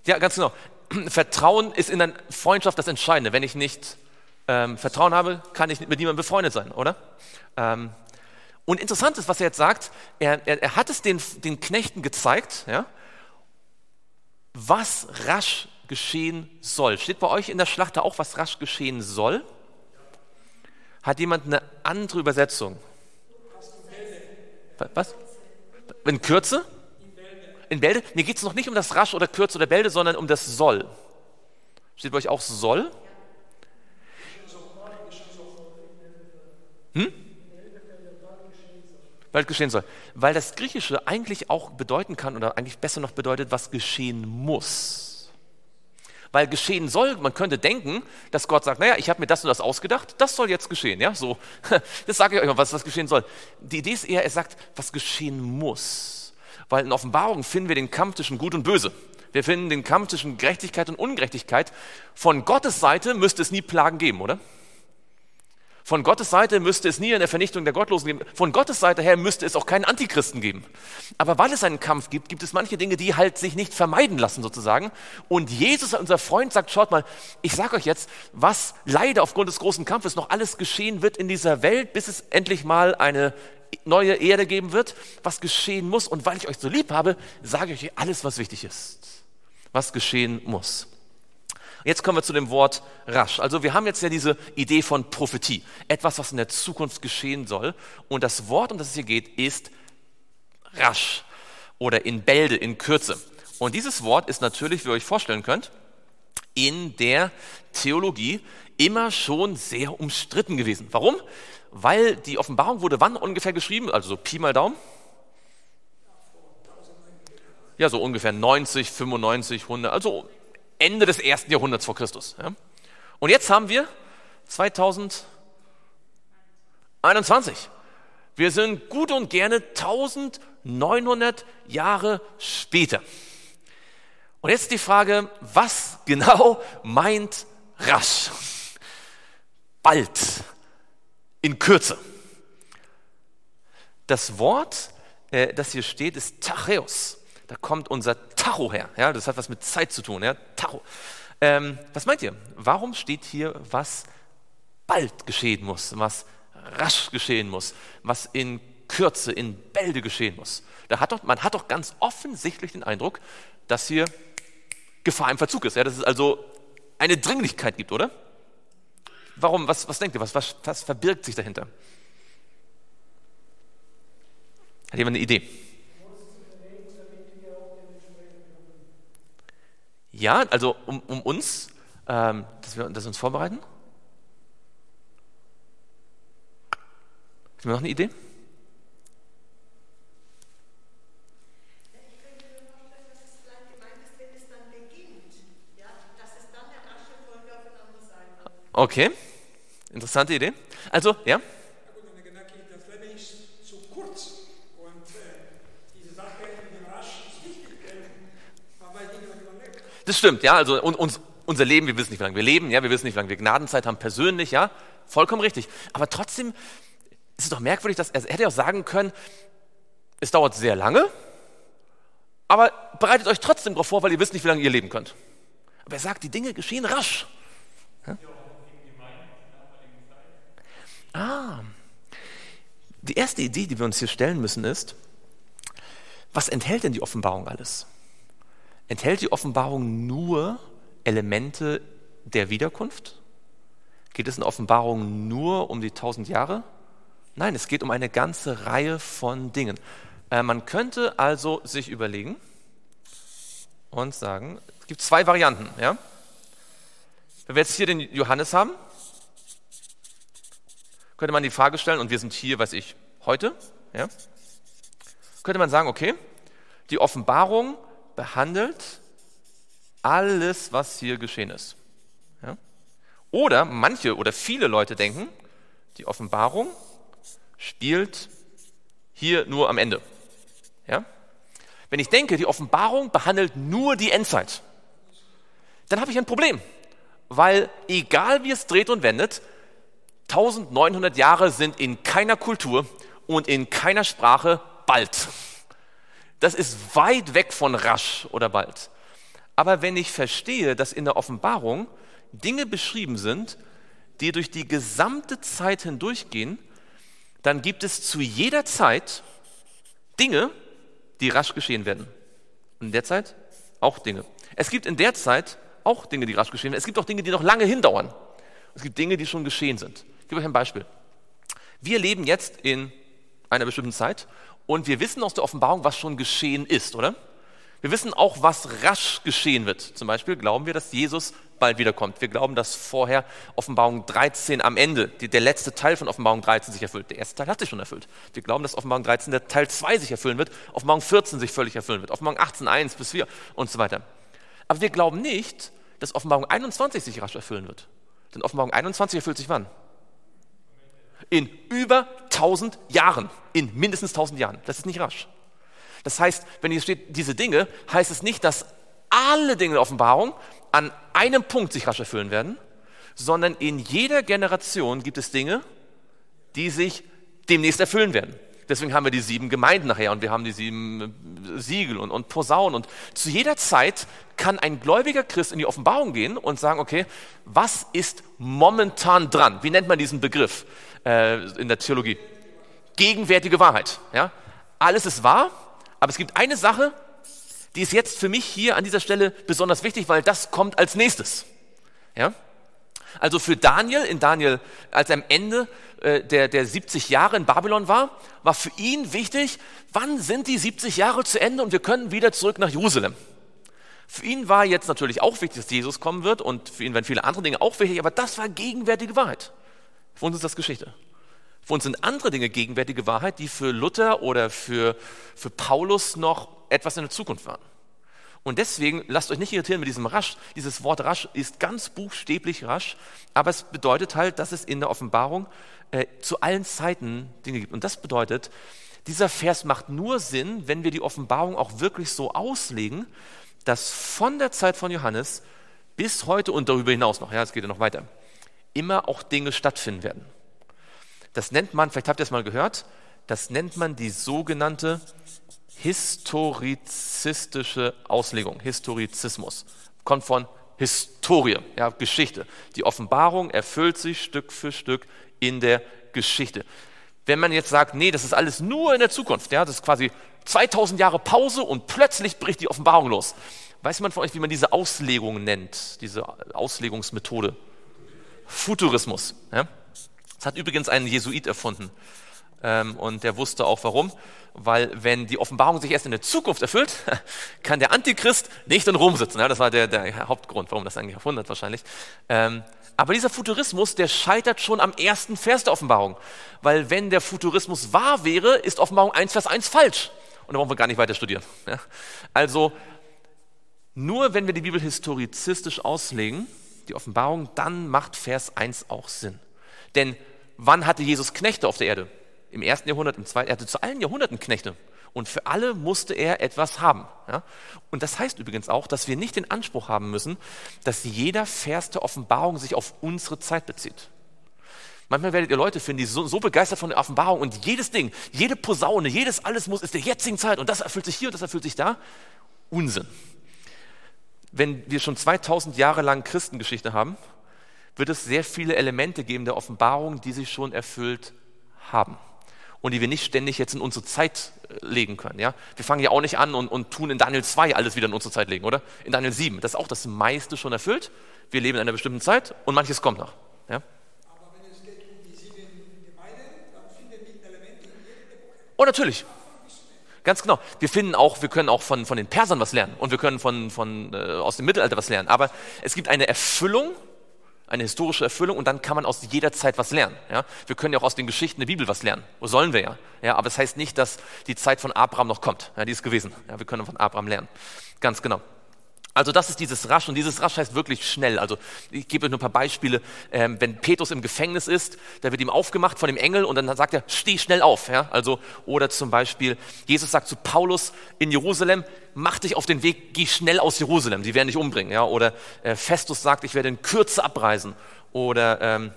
Ja, ganz genau. Vertrauen ist in der Freundschaft das Entscheidende. Wenn ich nicht ähm, Vertrauen habe, kann ich mit niemandem befreundet sein, oder? Ähm, und interessant ist, was er jetzt sagt, er, er, er hat es den, den Knechten gezeigt, ja, was rasch geschehen soll. Steht bei euch in der Schlacht auch, was rasch geschehen soll? Hat jemand eine andere Übersetzung? Was? In Kürze? in Bälde, mir geht es noch nicht um das Rasch oder Kürz oder Bälde, sondern um das Soll. Steht bei euch auch Soll? Hm? Weil es geschehen soll. Weil das Griechische eigentlich auch bedeuten kann oder eigentlich besser noch bedeutet, was geschehen muss. Weil geschehen soll, man könnte denken, dass Gott sagt, naja, ich habe mir das und das ausgedacht, das soll jetzt geschehen. Ja, so, das sage ich euch mal, was, was geschehen soll. Die Idee ist eher, er sagt, was geschehen muss weil in Offenbarung finden wir den Kampf zwischen Gut und Böse. Wir finden den Kampf zwischen Gerechtigkeit und Ungerechtigkeit. Von Gottes Seite müsste es nie Plagen geben, oder? Von Gottes Seite müsste es nie eine Vernichtung der Gottlosen geben. Von Gottes Seite her müsste es auch keinen Antichristen geben. Aber weil es einen Kampf gibt, gibt es manche Dinge, die halt sich nicht vermeiden lassen sozusagen. Und Jesus, unser Freund, sagt, schaut mal, ich sage euch jetzt, was leider aufgrund des großen Kampfes noch alles geschehen wird in dieser Welt, bis es endlich mal eine neue Erde geben wird, was geschehen muss. Und weil ich euch so lieb habe, sage ich euch alles, was wichtig ist, was geschehen muss. Jetzt kommen wir zu dem Wort rasch. Also wir haben jetzt ja diese Idee von Prophetie, etwas, was in der Zukunft geschehen soll. Und das Wort, um das es hier geht, ist rasch oder in Bälde, in Kürze. Und dieses Wort ist natürlich, wie ihr euch vorstellen könnt, in der Theologie immer schon sehr umstritten gewesen. Warum? weil die Offenbarung wurde wann ungefähr geschrieben? Also so Pi mal Daumen? ja, so ungefähr 90, 95, 100, also Ende des ersten Jahrhunderts vor Christus. Ja. Und jetzt haben wir 2021. Wir sind gut und gerne 1900 Jahre später. Und jetzt die Frage, was genau meint rasch? Bald, in Kürze. Das Wort, äh, das hier steht, ist Tacheus. Da kommt unser Tacho her. Ja, das hat was mit Zeit zu tun. Ja? Tacho. Ähm, was meint ihr? Warum steht hier, was bald geschehen muss, was rasch geschehen muss, was in Kürze, in Bälde geschehen muss? Da hat doch, man hat doch ganz offensichtlich den Eindruck, dass hier Gefahr im Verzug ist. Ja? Dass es also eine Dringlichkeit gibt, oder? Warum? Was, was denkt ihr? Was, was, was verbirgt sich dahinter? Hat jemand eine Idee? Ja, also um, um uns, ähm, dass, wir, dass uns vorbereiten. Haben wir noch eine Idee? Okay, interessante Idee. Also, ja? Das stimmt, ja, also uns, unser Leben, wir wissen nicht, wie lange wir leben, ja, wir wissen nicht, wie lange wir Gnadenzeit haben, persönlich, ja, vollkommen richtig. Aber trotzdem ist es doch merkwürdig, dass er, er hätte auch sagen können, es dauert sehr lange, aber bereitet euch trotzdem darauf vor, weil ihr wisst nicht, wie lange ihr leben könnt. Aber er sagt, die Dinge geschehen rasch. Ja? Ah, die erste Idee, die wir uns hier stellen müssen, ist, was enthält denn die Offenbarung alles? Enthält die Offenbarung nur Elemente der Wiederkunft? Geht es in Offenbarung nur um die tausend Jahre? Nein, es geht um eine ganze Reihe von Dingen. Äh, man könnte also sich überlegen und sagen, es gibt zwei Varianten. Ja? Wenn wir jetzt hier den Johannes haben, könnte man die Frage stellen, und wir sind hier, weiß ich, heute, ja? könnte man sagen, okay, die Offenbarung behandelt alles, was hier geschehen ist. Ja? Oder manche oder viele Leute denken, die Offenbarung spielt hier nur am Ende. Ja? Wenn ich denke, die Offenbarung behandelt nur die Endzeit, dann habe ich ein Problem, weil egal wie es dreht und wendet, 1900 Jahre sind in keiner Kultur und in keiner Sprache bald. Das ist weit weg von rasch oder bald. Aber wenn ich verstehe, dass in der Offenbarung Dinge beschrieben sind, die durch die gesamte Zeit hindurchgehen, dann gibt es zu jeder Zeit Dinge, die rasch geschehen werden. Und in der Zeit auch Dinge. Es gibt in der Zeit auch Dinge, die rasch geschehen werden. Es gibt auch Dinge, die noch lange hindauern. Es gibt Dinge, die schon geschehen sind. Ich gebe euch ein Beispiel. Wir leben jetzt in einer bestimmten Zeit und wir wissen aus der Offenbarung, was schon geschehen ist, oder? Wir wissen auch, was rasch geschehen wird. Zum Beispiel glauben wir, dass Jesus bald wiederkommt. Wir glauben, dass vorher Offenbarung 13 am Ende, die, der letzte Teil von Offenbarung 13 sich erfüllt. Der erste Teil hat sich schon erfüllt. Wir glauben, dass Offenbarung 13 der Teil 2 sich erfüllen wird, Offenbarung 14 sich völlig erfüllen wird, Offenbarung 18, 1 bis 4 und so weiter. Aber wir glauben nicht, dass Offenbarung 21 sich rasch erfüllen wird. Denn Offenbarung 21 erfüllt sich wann? In über 1000 Jahren, in mindestens 1000 Jahren. Das ist nicht rasch. Das heißt, wenn hier steht, diese Dinge, heißt es nicht, dass alle Dinge der Offenbarung an einem Punkt sich rasch erfüllen werden, sondern in jeder Generation gibt es Dinge, die sich demnächst erfüllen werden. Deswegen haben wir die sieben Gemeinden nachher und wir haben die sieben äh, Siegel und, und Posaunen. Und zu jeder Zeit kann ein gläubiger Christ in die Offenbarung gehen und sagen, okay, was ist momentan dran? Wie nennt man diesen Begriff äh, in der Theologie? Gegenwärtige Wahrheit. Ja? Alles ist wahr, aber es gibt eine Sache, die ist jetzt für mich hier an dieser Stelle besonders wichtig, weil das kommt als nächstes. Ja? Also für Daniel, in Daniel, als er am Ende äh, der, der 70 Jahre in Babylon war, war für ihn wichtig, wann sind die 70 Jahre zu Ende und wir können wieder zurück nach Jerusalem. Für ihn war jetzt natürlich auch wichtig, dass Jesus kommen wird und für ihn waren viele andere Dinge auch wichtig, aber das war gegenwärtige Wahrheit. Für uns ist das Geschichte. Für uns sind andere Dinge gegenwärtige Wahrheit, die für Luther oder für, für Paulus noch etwas in der Zukunft war. Und deswegen lasst euch nicht irritieren mit diesem rasch. Dieses Wort rasch ist ganz buchstäblich rasch, aber es bedeutet halt, dass es in der Offenbarung äh, zu allen Zeiten Dinge gibt. Und das bedeutet, dieser Vers macht nur Sinn, wenn wir die Offenbarung auch wirklich so auslegen, dass von der Zeit von Johannes bis heute und darüber hinaus noch, ja, es geht ja noch weiter, immer auch Dinge stattfinden werden. Das nennt man, vielleicht habt ihr es mal gehört, das nennt man die sogenannte historizistische Auslegung, Historizismus. Kommt von Historie, ja, Geschichte. Die Offenbarung erfüllt sich Stück für Stück in der Geschichte. Wenn man jetzt sagt, nee, das ist alles nur in der Zukunft, ja, das ist quasi 2000 Jahre Pause und plötzlich bricht die Offenbarung los. Weiß man von euch, wie man diese Auslegung nennt, diese Auslegungsmethode? Futurismus. Ja? Das hat übrigens ein Jesuit erfunden. Ähm, und der wusste auch warum. Weil wenn die Offenbarung sich erst in der Zukunft erfüllt, kann der Antichrist nicht in Rom sitzen. Das war der, der Hauptgrund, warum das eigentlich erfunden hat wahrscheinlich. Ähm, aber dieser Futurismus, der scheitert schon am ersten Vers der Offenbarung. Weil wenn der Futurismus wahr wäre, ist Offenbarung 1, Vers 1 falsch. Und da brauchen wir gar nicht weiter studieren. Also nur wenn wir die Bibel historizistisch auslegen, die Offenbarung, dann macht Vers 1 auch Sinn. Denn wann hatte Jesus Knechte auf der Erde? Im ersten Jahrhundert, im zweiten, er hatte zu allen Jahrhunderten Knechte. Und für alle musste er etwas haben. Ja? Und das heißt übrigens auch, dass wir nicht den Anspruch haben müssen, dass jeder Vers der Offenbarung sich auf unsere Zeit bezieht. Manchmal werdet ihr Leute finden, die so, so, begeistert von der Offenbarung und jedes Ding, jede Posaune, jedes alles muss ist der jetzigen Zeit und das erfüllt sich hier und das erfüllt sich da. Unsinn. Wenn wir schon 2000 Jahre lang Christengeschichte haben, wird es sehr viele Elemente geben der Offenbarung, die sich schon erfüllt haben und die wir nicht ständig jetzt in unsere Zeit äh, legen können. Ja? Wir fangen ja auch nicht an und, und tun in Daniel 2 alles wieder in unsere Zeit legen, oder? In Daniel 7, das ist auch das meiste schon erfüllt. Wir leben in einer bestimmten Zeit und manches kommt noch. Ja? Aber wenn es geht um die sieben Gemeinden, dann finden wir Elemente in jeder Epoche. Oh, natürlich. Ganz genau. Wir finden auch, wir können auch von, von den Persern was lernen und wir können von, von, äh, aus dem Mittelalter was lernen. Aber es gibt eine Erfüllung eine historische Erfüllung und dann kann man aus jeder Zeit was lernen. Ja? Wir können ja auch aus den Geschichten der Bibel was lernen. Wo sollen wir ja? ja? Aber das heißt nicht, dass die Zeit von Abraham noch kommt. Ja, die ist gewesen. Ja, wir können von Abraham lernen. Ganz genau. Also das ist dieses rasch und dieses rasch heißt wirklich schnell. Also ich gebe euch nur ein paar Beispiele. Ähm, wenn Petrus im Gefängnis ist, da wird ihm aufgemacht von dem Engel und dann sagt er, steh schnell auf. Ja? Also, oder zum Beispiel, Jesus sagt zu Paulus in Jerusalem, mach dich auf den Weg, geh schnell aus Jerusalem, die werden dich umbringen. Ja? Oder äh, Festus sagt, ich werde in Kürze abreisen. Oder ähm,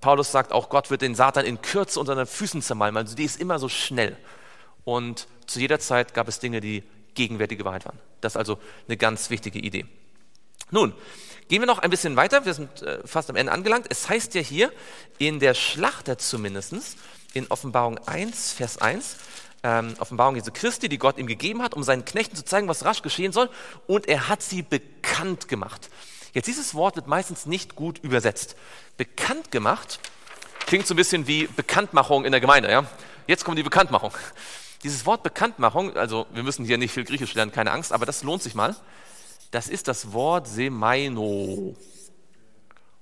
Paulus sagt auch, Gott wird den Satan in Kürze unter den Füßen zermalmen. Also die ist immer so schnell. Und zu jeder Zeit gab es Dinge, die gegenwärtige Wahrheit waren. Das ist also eine ganz wichtige Idee. Nun, gehen wir noch ein bisschen weiter. Wir sind äh, fast am Ende angelangt. Es heißt ja hier in der Schlachter zumindest, in Offenbarung 1, Vers 1, ähm, Offenbarung Jesu Christi, die Gott ihm gegeben hat, um seinen Knechten zu zeigen, was rasch geschehen soll. Und er hat sie bekannt gemacht. Jetzt dieses Wort wird meistens nicht gut übersetzt. Bekannt gemacht klingt so ein bisschen wie Bekanntmachung in der Gemeinde. Ja? Jetzt kommt die Bekanntmachung. Dieses Wort Bekanntmachung, also wir müssen hier nicht viel Griechisch lernen, keine Angst, aber das lohnt sich mal. Das ist das Wort Semaino.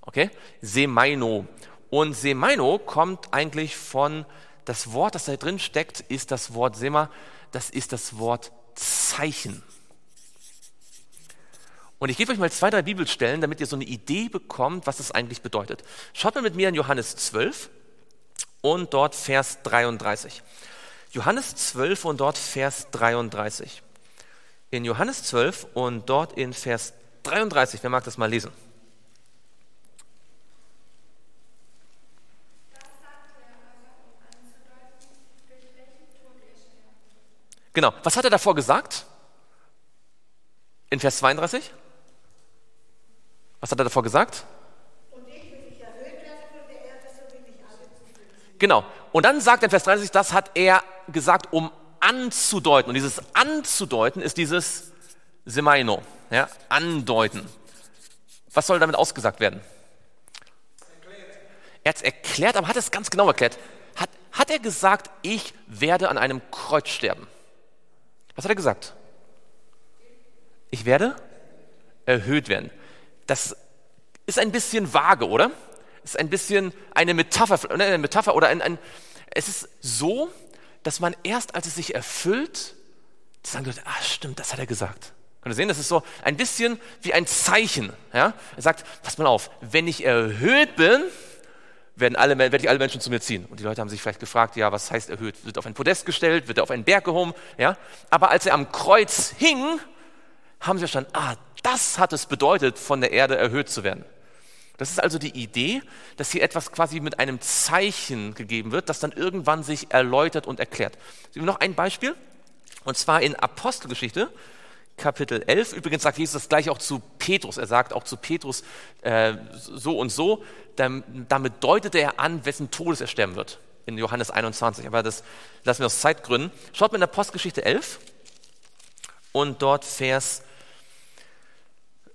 Okay? Semaino. Und Semaino kommt eigentlich von, das Wort, das da drin steckt, ist das Wort Sema, das ist das Wort Zeichen. Und ich gebe euch mal zwei, drei Bibelstellen, damit ihr so eine Idee bekommt, was das eigentlich bedeutet. Schaut mal mit mir in Johannes 12 und dort Vers 33. Johannes 12 und dort Vers 33. In Johannes 12 und dort in Vers 33, wer mag das mal lesen? Genau, was hat er davor gesagt? In Vers 32? Was hat er davor gesagt? Genau. Und dann sagt er in Vers 30, das hat er gesagt, um anzudeuten. Und dieses anzudeuten ist dieses Semaino, ja, andeuten. Was soll damit ausgesagt werden? Er hat es erklärt, aber hat es ganz genau erklärt. Hat, hat er gesagt, ich werde an einem Kreuz sterben? Was hat er gesagt? Ich werde erhöht werden. Das ist ein bisschen vage, oder? ist ein bisschen eine Metapher, eine Metapher oder ein, ein, es ist so, dass man erst, als es sich erfüllt, sagen Leute, ah stimmt, das hat er gesagt. Könnt ihr sehen, das ist so ein bisschen wie ein Zeichen. Ja? Er sagt, pass mal auf, wenn ich erhöht bin, werden alle, werde ich alle Menschen zu mir ziehen. Und die Leute haben sich vielleicht gefragt, ja, was heißt erhöht? Wird auf ein Podest gestellt? Wird er auf einen Berg gehoben? Ja? Aber als er am Kreuz hing, haben sie verstanden, ah, das hat es bedeutet, von der Erde erhöht zu werden. Das ist also die Idee, dass hier etwas quasi mit einem Zeichen gegeben wird, das dann irgendwann sich erläutert und erklärt. Noch ein Beispiel? Und zwar in Apostelgeschichte, Kapitel 11. Übrigens sagt Jesus das gleich auch zu Petrus. Er sagt auch zu Petrus äh, so und so. Damit deutete er an, wessen Todes er sterben wird. In Johannes 21. Aber das lassen wir aus Zeitgründen. Schaut mal in Apostelgeschichte 11 und dort Vers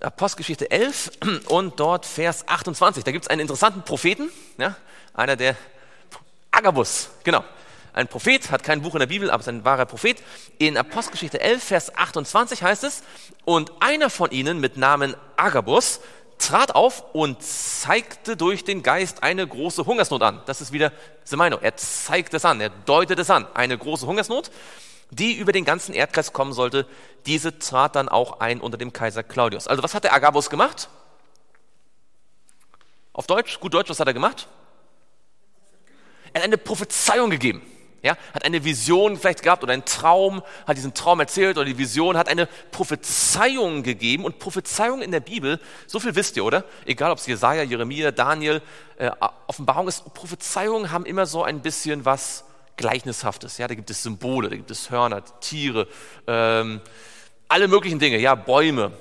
Apostelgeschichte 11 und dort Vers 28. Da gibt es einen interessanten Propheten, ja, einer der Agabus, genau ein Prophet, hat kein Buch in der Bibel, aber ist ein wahrer Prophet. In Apostelgeschichte 11, Vers 28 heißt es, und einer von ihnen mit Namen Agabus trat auf und zeigte durch den Geist eine große Hungersnot an. Das ist wieder Semeino. Er zeigt es an, er deutet es an. Eine große Hungersnot, die über den ganzen Erdkreis kommen sollte. Diese trat dann auch ein unter dem Kaiser Claudius. Also was hat der Agabus gemacht? Auf Deutsch, gut Deutsch, was hat er gemacht? Er hat eine Prophezeiung gegeben ja, hat eine Vision vielleicht gehabt oder einen Traum, hat diesen Traum erzählt oder die Vision, hat eine Prophezeiung gegeben und Prophezeiung in der Bibel, so viel wisst ihr, oder? Egal ob es Jesaja, Jeremia, Daniel, äh, Offenbarung ist, Prophezeiungen haben immer so ein bisschen was Gleichnishaftes, ja, da gibt es Symbole, da gibt es Hörner, Tiere, ähm, alle möglichen Dinge, ja, Bäume.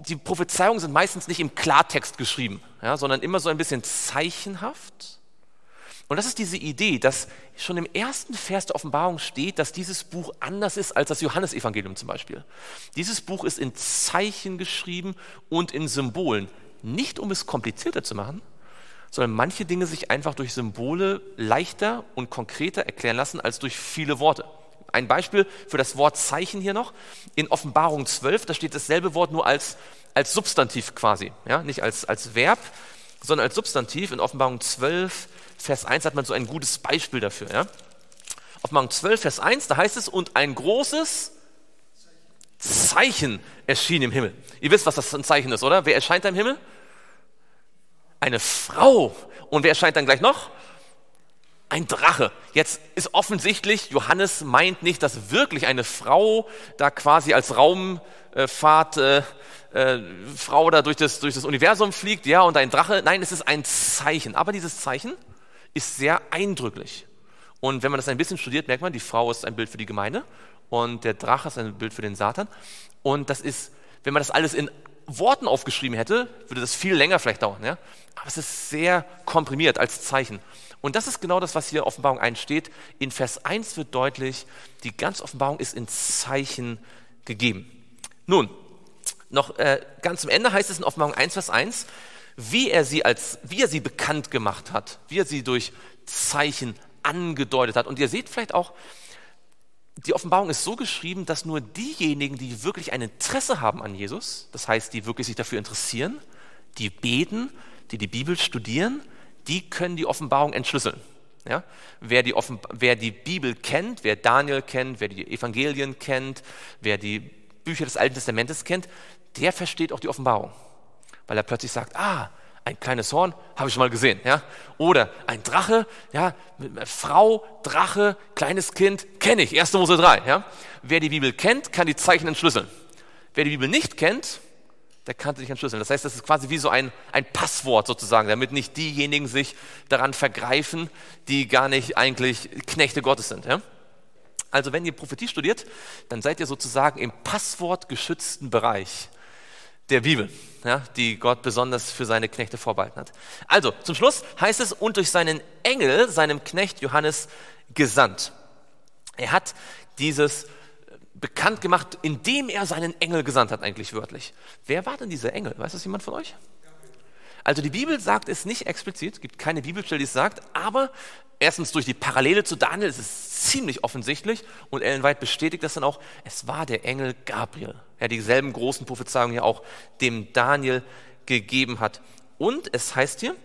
Die Prophezeiungen sind meistens nicht im Klartext geschrieben, ja, sondern immer so ein bisschen zeichenhaft und das ist diese Idee, dass schon im ersten Vers der Offenbarung steht, dass dieses Buch anders ist als das Johannesevangelium zum Beispiel. Dieses Buch ist in Zeichen geschrieben und in Symbolen. Nicht um es komplizierter zu machen, sondern manche Dinge sich einfach durch Symbole leichter und konkreter erklären lassen als durch viele Worte. Ein Beispiel für das Wort Zeichen hier noch. In Offenbarung 12, da steht dasselbe Wort nur als, als Substantiv quasi, ja? nicht als, als Verb, sondern als Substantiv. In Offenbarung 12, Vers 1 hat man so ein gutes Beispiel dafür. Ja? Offenbarung 12, Vers 1, da heißt es, und ein großes Zeichen erschien im Himmel. Ihr wisst, was das ein Zeichen ist, oder? Wer erscheint da im Himmel? Eine Frau. Und wer erscheint dann gleich noch? Ein Drache. Jetzt ist offensichtlich, Johannes meint nicht, dass wirklich eine Frau da quasi als Raumfahrt äh, äh, Frau da durch das, durch das Universum fliegt, ja, und ein Drache. Nein, es ist ein Zeichen. Aber dieses Zeichen ist sehr eindrücklich. Und wenn man das ein bisschen studiert, merkt man, die Frau ist ein Bild für die Gemeinde und der Drache ist ein Bild für den Satan. Und das ist, wenn man das alles in Worten aufgeschrieben hätte, würde das viel länger vielleicht dauern. Ja? Aber es ist sehr komprimiert als Zeichen. Und das ist genau das, was hier in Offenbarung 1 steht. In Vers 1 wird deutlich, die ganze Offenbarung ist in Zeichen gegeben. Nun, noch äh, ganz zum Ende heißt es in Offenbarung 1, Vers 1, wie er sie als, wie er sie bekannt gemacht hat, wie er sie durch Zeichen angedeutet hat. Und ihr seht vielleicht auch, die Offenbarung ist so geschrieben, dass nur diejenigen, die wirklich ein Interesse haben an Jesus, das heißt, die wirklich sich dafür interessieren, die beten, die die Bibel studieren, die können die Offenbarung entschlüsseln. Ja? Wer, die Offen wer die Bibel kennt, wer Daniel kennt, wer die Evangelien kennt, wer die Bücher des Alten Testamentes kennt, der versteht auch die Offenbarung weil er plötzlich sagt, ah, ein kleines Horn habe ich schon mal gesehen, ja? Oder ein Drache, ja, Frau, Drache, kleines Kind, kenne ich, 1. Mose 3, ja? Wer die Bibel kennt, kann die Zeichen entschlüsseln. Wer die Bibel nicht kennt, der kann sie nicht entschlüsseln. Das heißt, das ist quasi wie so ein, ein Passwort sozusagen, damit nicht diejenigen sich daran vergreifen, die gar nicht eigentlich Knechte Gottes sind, ja? Also wenn ihr Prophetie studiert, dann seid ihr sozusagen im passwortgeschützten Bereich der Bibel, ja, die Gott besonders für seine Knechte vorbehalten hat. Also, zum Schluss heißt es, und durch seinen Engel, seinem Knecht Johannes, gesandt. Er hat dieses bekannt gemacht, indem er seinen Engel gesandt hat, eigentlich wörtlich. Wer war denn dieser Engel? Weiß das jemand von euch? Also die Bibel sagt es nicht explizit, gibt keine Bibelstelle, die es sagt, aber erstens durch die Parallele zu Daniel ist es ziemlich offensichtlich und Ellen White bestätigt das dann auch, es war der Engel Gabriel, der dieselben großen Prophezeiungen hier auch dem Daniel gegeben hat. Und es heißt hier,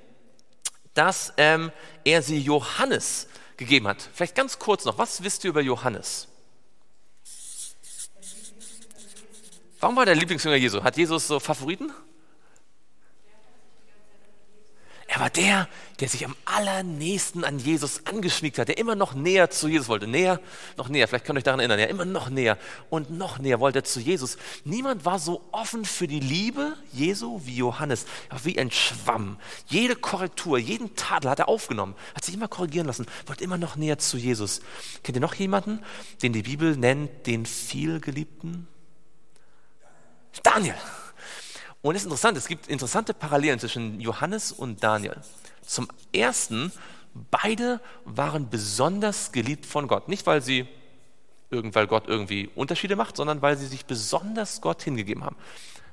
dass ähm, er sie Johannes gegeben hat. Vielleicht ganz kurz noch, was wisst ihr über Johannes? Warum war der Lieblingsjünger Jesu? Hat Jesus so Favoriten? Er war der, der sich am allernächsten an Jesus angeschmiegt hat, der immer noch näher zu Jesus wollte. Näher, noch näher. Vielleicht könnt ihr euch daran erinnern. Ja, immer noch näher und noch näher wollte er zu Jesus. Niemand war so offen für die Liebe Jesu wie Johannes. Er war wie ein Schwamm. Jede Korrektur, jeden Tadel hat er aufgenommen, hat sich immer korrigieren lassen, wollte immer noch näher zu Jesus. Kennt ihr noch jemanden, den die Bibel nennt, den vielgeliebten? Daniel. Und es ist interessant, es gibt interessante Parallelen zwischen Johannes und Daniel. Zum Ersten, beide waren besonders geliebt von Gott. Nicht, weil sie weil Gott irgendwie Unterschiede macht, sondern weil sie sich besonders Gott hingegeben haben.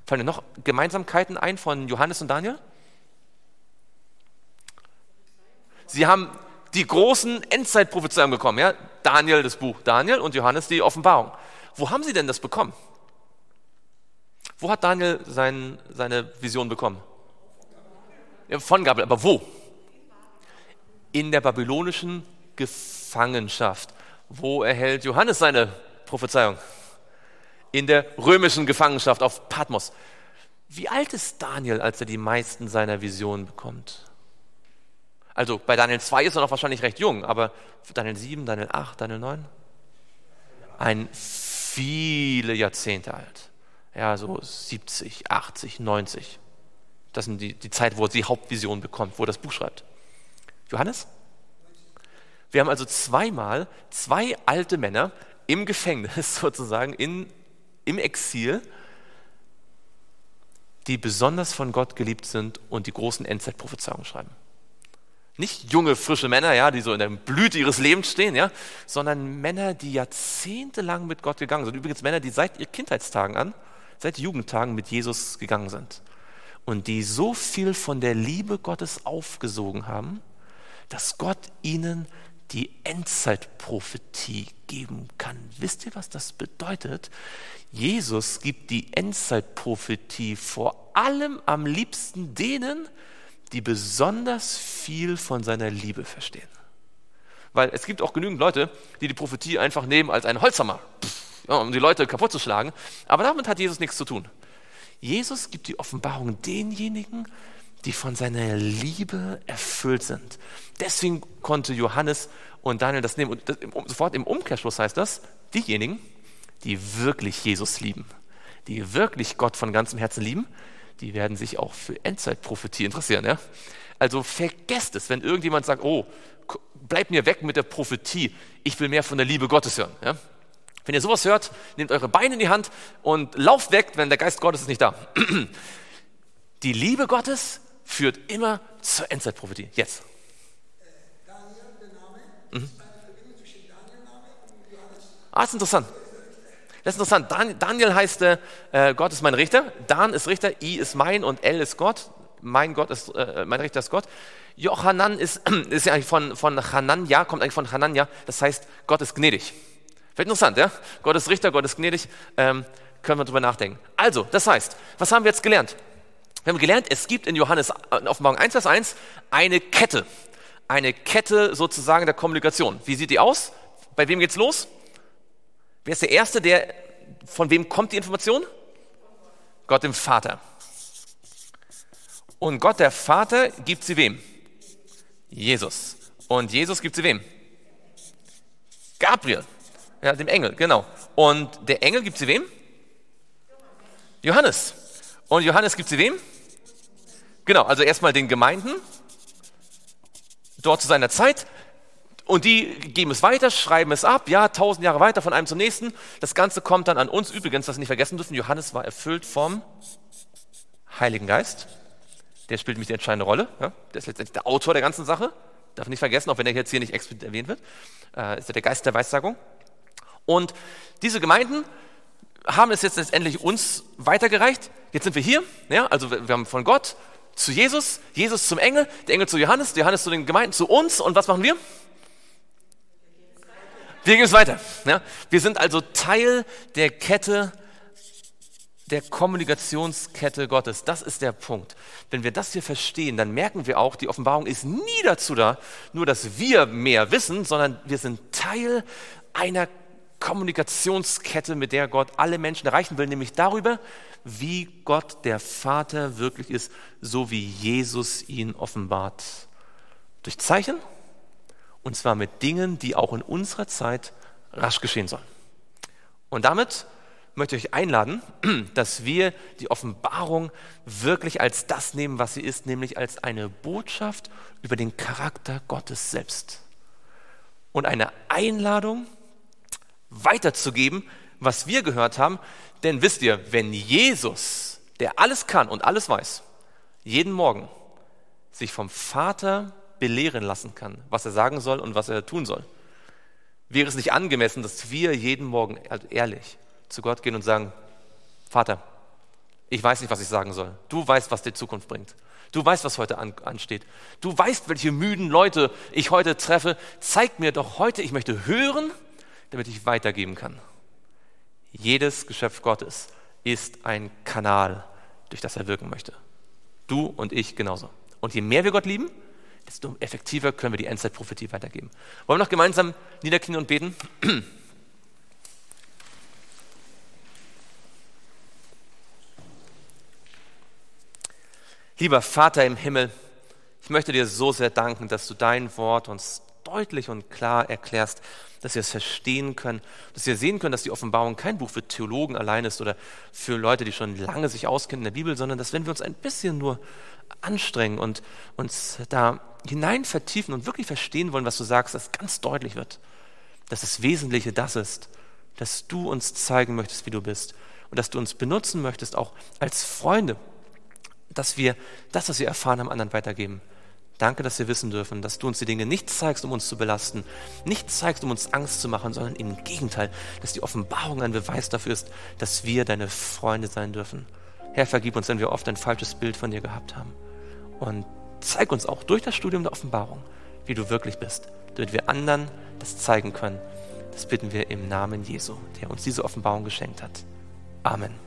Fallen dir noch Gemeinsamkeiten ein von Johannes und Daniel? Sie haben die großen Endzeitprophezeiungen bekommen. Ja? Daniel das Buch Daniel und Johannes die Offenbarung. Wo haben sie denn das bekommen? Wo hat Daniel sein, seine Vision bekommen? Von Gabriel, aber wo? In der babylonischen Gefangenschaft. Wo erhält Johannes seine Prophezeiung? In der römischen Gefangenschaft auf Patmos. Wie alt ist Daniel, als er die meisten seiner Visionen bekommt? Also bei Daniel 2 ist er noch wahrscheinlich recht jung, aber Daniel 7, Daniel 8, Daniel 9? Ein viele Jahrzehnte alt ja, so 70, 80, 90. Das sind die, die Zeit, wo er die Hauptvision bekommt, wo er das Buch schreibt. Johannes? Wir haben also zweimal zwei alte Männer im Gefängnis sozusagen, in, im Exil, die besonders von Gott geliebt sind und die großen Endzeitprophezeiungen schreiben. Nicht junge, frische Männer, ja, die so in der Blüte ihres Lebens stehen, ja, sondern Männer, die jahrzehntelang mit Gott gegangen sind. Übrigens Männer, die seit ihren Kindheitstagen an seit Jugendtagen mit Jesus gegangen sind und die so viel von der Liebe Gottes aufgesogen haben, dass Gott ihnen die Endzeitprophetie geben kann. Wisst ihr, was das bedeutet? Jesus gibt die Endzeitprophetie vor allem am liebsten denen, die besonders viel von seiner Liebe verstehen. Weil es gibt auch genügend Leute, die die Prophetie einfach nehmen als einen Holzhammer. Pff, um die Leute kaputt zu schlagen. Aber damit hat Jesus nichts zu tun. Jesus gibt die Offenbarung denjenigen, die von seiner Liebe erfüllt sind. Deswegen konnte Johannes und Daniel das nehmen. Und das, sofort im Umkehrschluss heißt das, diejenigen, die wirklich Jesus lieben, die wirklich Gott von ganzem Herzen lieben, die werden sich auch für Endzeitprophetie interessieren. Ja? Also vergesst es, wenn irgendjemand sagt, oh, bleibt mir weg mit der Prophetie, ich will mehr von der Liebe Gottes hören. Ja? Wenn ihr sowas hört, nehmt eure Beine in die Hand und lauft weg, wenn der Geist Gottes ist nicht da. Die Liebe Gottes führt immer zur Endzeitprophetie. Jetzt. Mhm. Ah, ist interessant. Das ist interessant. Daniel heißt, äh, Gott ist mein Richter. Dan ist Richter, I ist mein und L ist Gott. Mein Gott ist, äh, mein Richter ist Gott. Johanan ist, ist ja eigentlich von, von Hanania, kommt eigentlich von Hanania. Das heißt, Gott ist gnädig. Wird interessant, ja? Gott ist Richter, Gott ist gnädig. Ähm, können wir drüber nachdenken. Also, das heißt, was haben wir jetzt gelernt? Wir haben gelernt, es gibt in Johannes äh, in Offenbarung 1, Vers 1 eine Kette. Eine Kette sozusagen der Kommunikation. Wie sieht die aus? Bei wem geht's los? Wer ist der Erste, der, von wem kommt die Information? Gott dem Vater. Und Gott der Vater gibt sie wem? Jesus. Und Jesus gibt sie wem? Gabriel. Ja, dem Engel, genau. Und der Engel gibt sie wem? Johannes. Und Johannes gibt sie wem? Genau, also erstmal den Gemeinden, dort zu seiner Zeit. Und die geben es weiter, schreiben es ab, ja, tausend Jahre weiter von einem zum nächsten. Das Ganze kommt dann an uns. Übrigens, was wir nicht vergessen dürfen, Johannes war erfüllt vom Heiligen Geist. Der spielt nämlich die entscheidende Rolle. Ja? Der ist letztendlich der Autor der ganzen Sache. Darf nicht vergessen, auch wenn er jetzt hier nicht explizit erwähnt wird. Äh, ist er der Geist der Weissagung. Und diese Gemeinden haben es jetzt letztendlich uns weitergereicht. Jetzt sind wir hier, ja, also wir haben von Gott zu Jesus, Jesus zum Engel, der Engel zu Johannes, Johannes zu den Gemeinden, zu uns. Und was machen wir? Wir gehen es weiter. Ja. Wir sind also Teil der Kette, der Kommunikationskette Gottes. Das ist der Punkt. Wenn wir das hier verstehen, dann merken wir auch, die Offenbarung ist nie dazu da, nur dass wir mehr wissen, sondern wir sind Teil einer Kommunikationskette, mit der Gott alle Menschen erreichen will, nämlich darüber, wie Gott der Vater wirklich ist, so wie Jesus ihn offenbart. Durch Zeichen und zwar mit Dingen, die auch in unserer Zeit rasch geschehen sollen. Und damit möchte ich euch einladen, dass wir die Offenbarung wirklich als das nehmen, was sie ist, nämlich als eine Botschaft über den Charakter Gottes selbst. Und eine Einladung weiterzugeben, was wir gehört haben. Denn wisst ihr, wenn Jesus, der alles kann und alles weiß, jeden Morgen sich vom Vater belehren lassen kann, was er sagen soll und was er tun soll, wäre es nicht angemessen, dass wir jeden Morgen ehrlich zu Gott gehen und sagen, Vater, ich weiß nicht, was ich sagen soll. Du weißt, was die Zukunft bringt. Du weißt, was heute an, ansteht. Du weißt, welche müden Leute ich heute treffe. Zeig mir doch heute, ich möchte hören, damit ich weitergeben kann. Jedes Geschöpf Gottes ist ein Kanal, durch das er wirken möchte. Du und ich genauso. Und je mehr wir Gott lieben, desto effektiver können wir die Endzeitprophetie weitergeben. Wollen wir noch gemeinsam niederknien und beten? Lieber Vater im Himmel, ich möchte dir so sehr danken, dass du dein Wort uns deutlich und klar erklärst, dass wir es verstehen können, dass wir sehen können, dass die Offenbarung kein Buch für Theologen allein ist oder für Leute, die schon lange sich auskennen in der Bibel, sondern dass wenn wir uns ein bisschen nur anstrengen und uns da hinein vertiefen und wirklich verstehen wollen, was du sagst, dass ganz deutlich wird, dass das Wesentliche das ist, dass du uns zeigen möchtest, wie du bist und dass du uns benutzen möchtest, auch als Freunde, dass wir das, was wir erfahren haben, anderen weitergeben. Danke, dass wir wissen dürfen, dass du uns die Dinge nicht zeigst, um uns zu belasten, nicht zeigst, um uns Angst zu machen, sondern im Gegenteil, dass die Offenbarung ein Beweis dafür ist, dass wir deine Freunde sein dürfen. Herr, vergib uns, wenn wir oft ein falsches Bild von dir gehabt haben. Und zeig uns auch durch das Studium der Offenbarung, wie du wirklich bist, damit wir anderen das zeigen können. Das bitten wir im Namen Jesu, der uns diese Offenbarung geschenkt hat. Amen.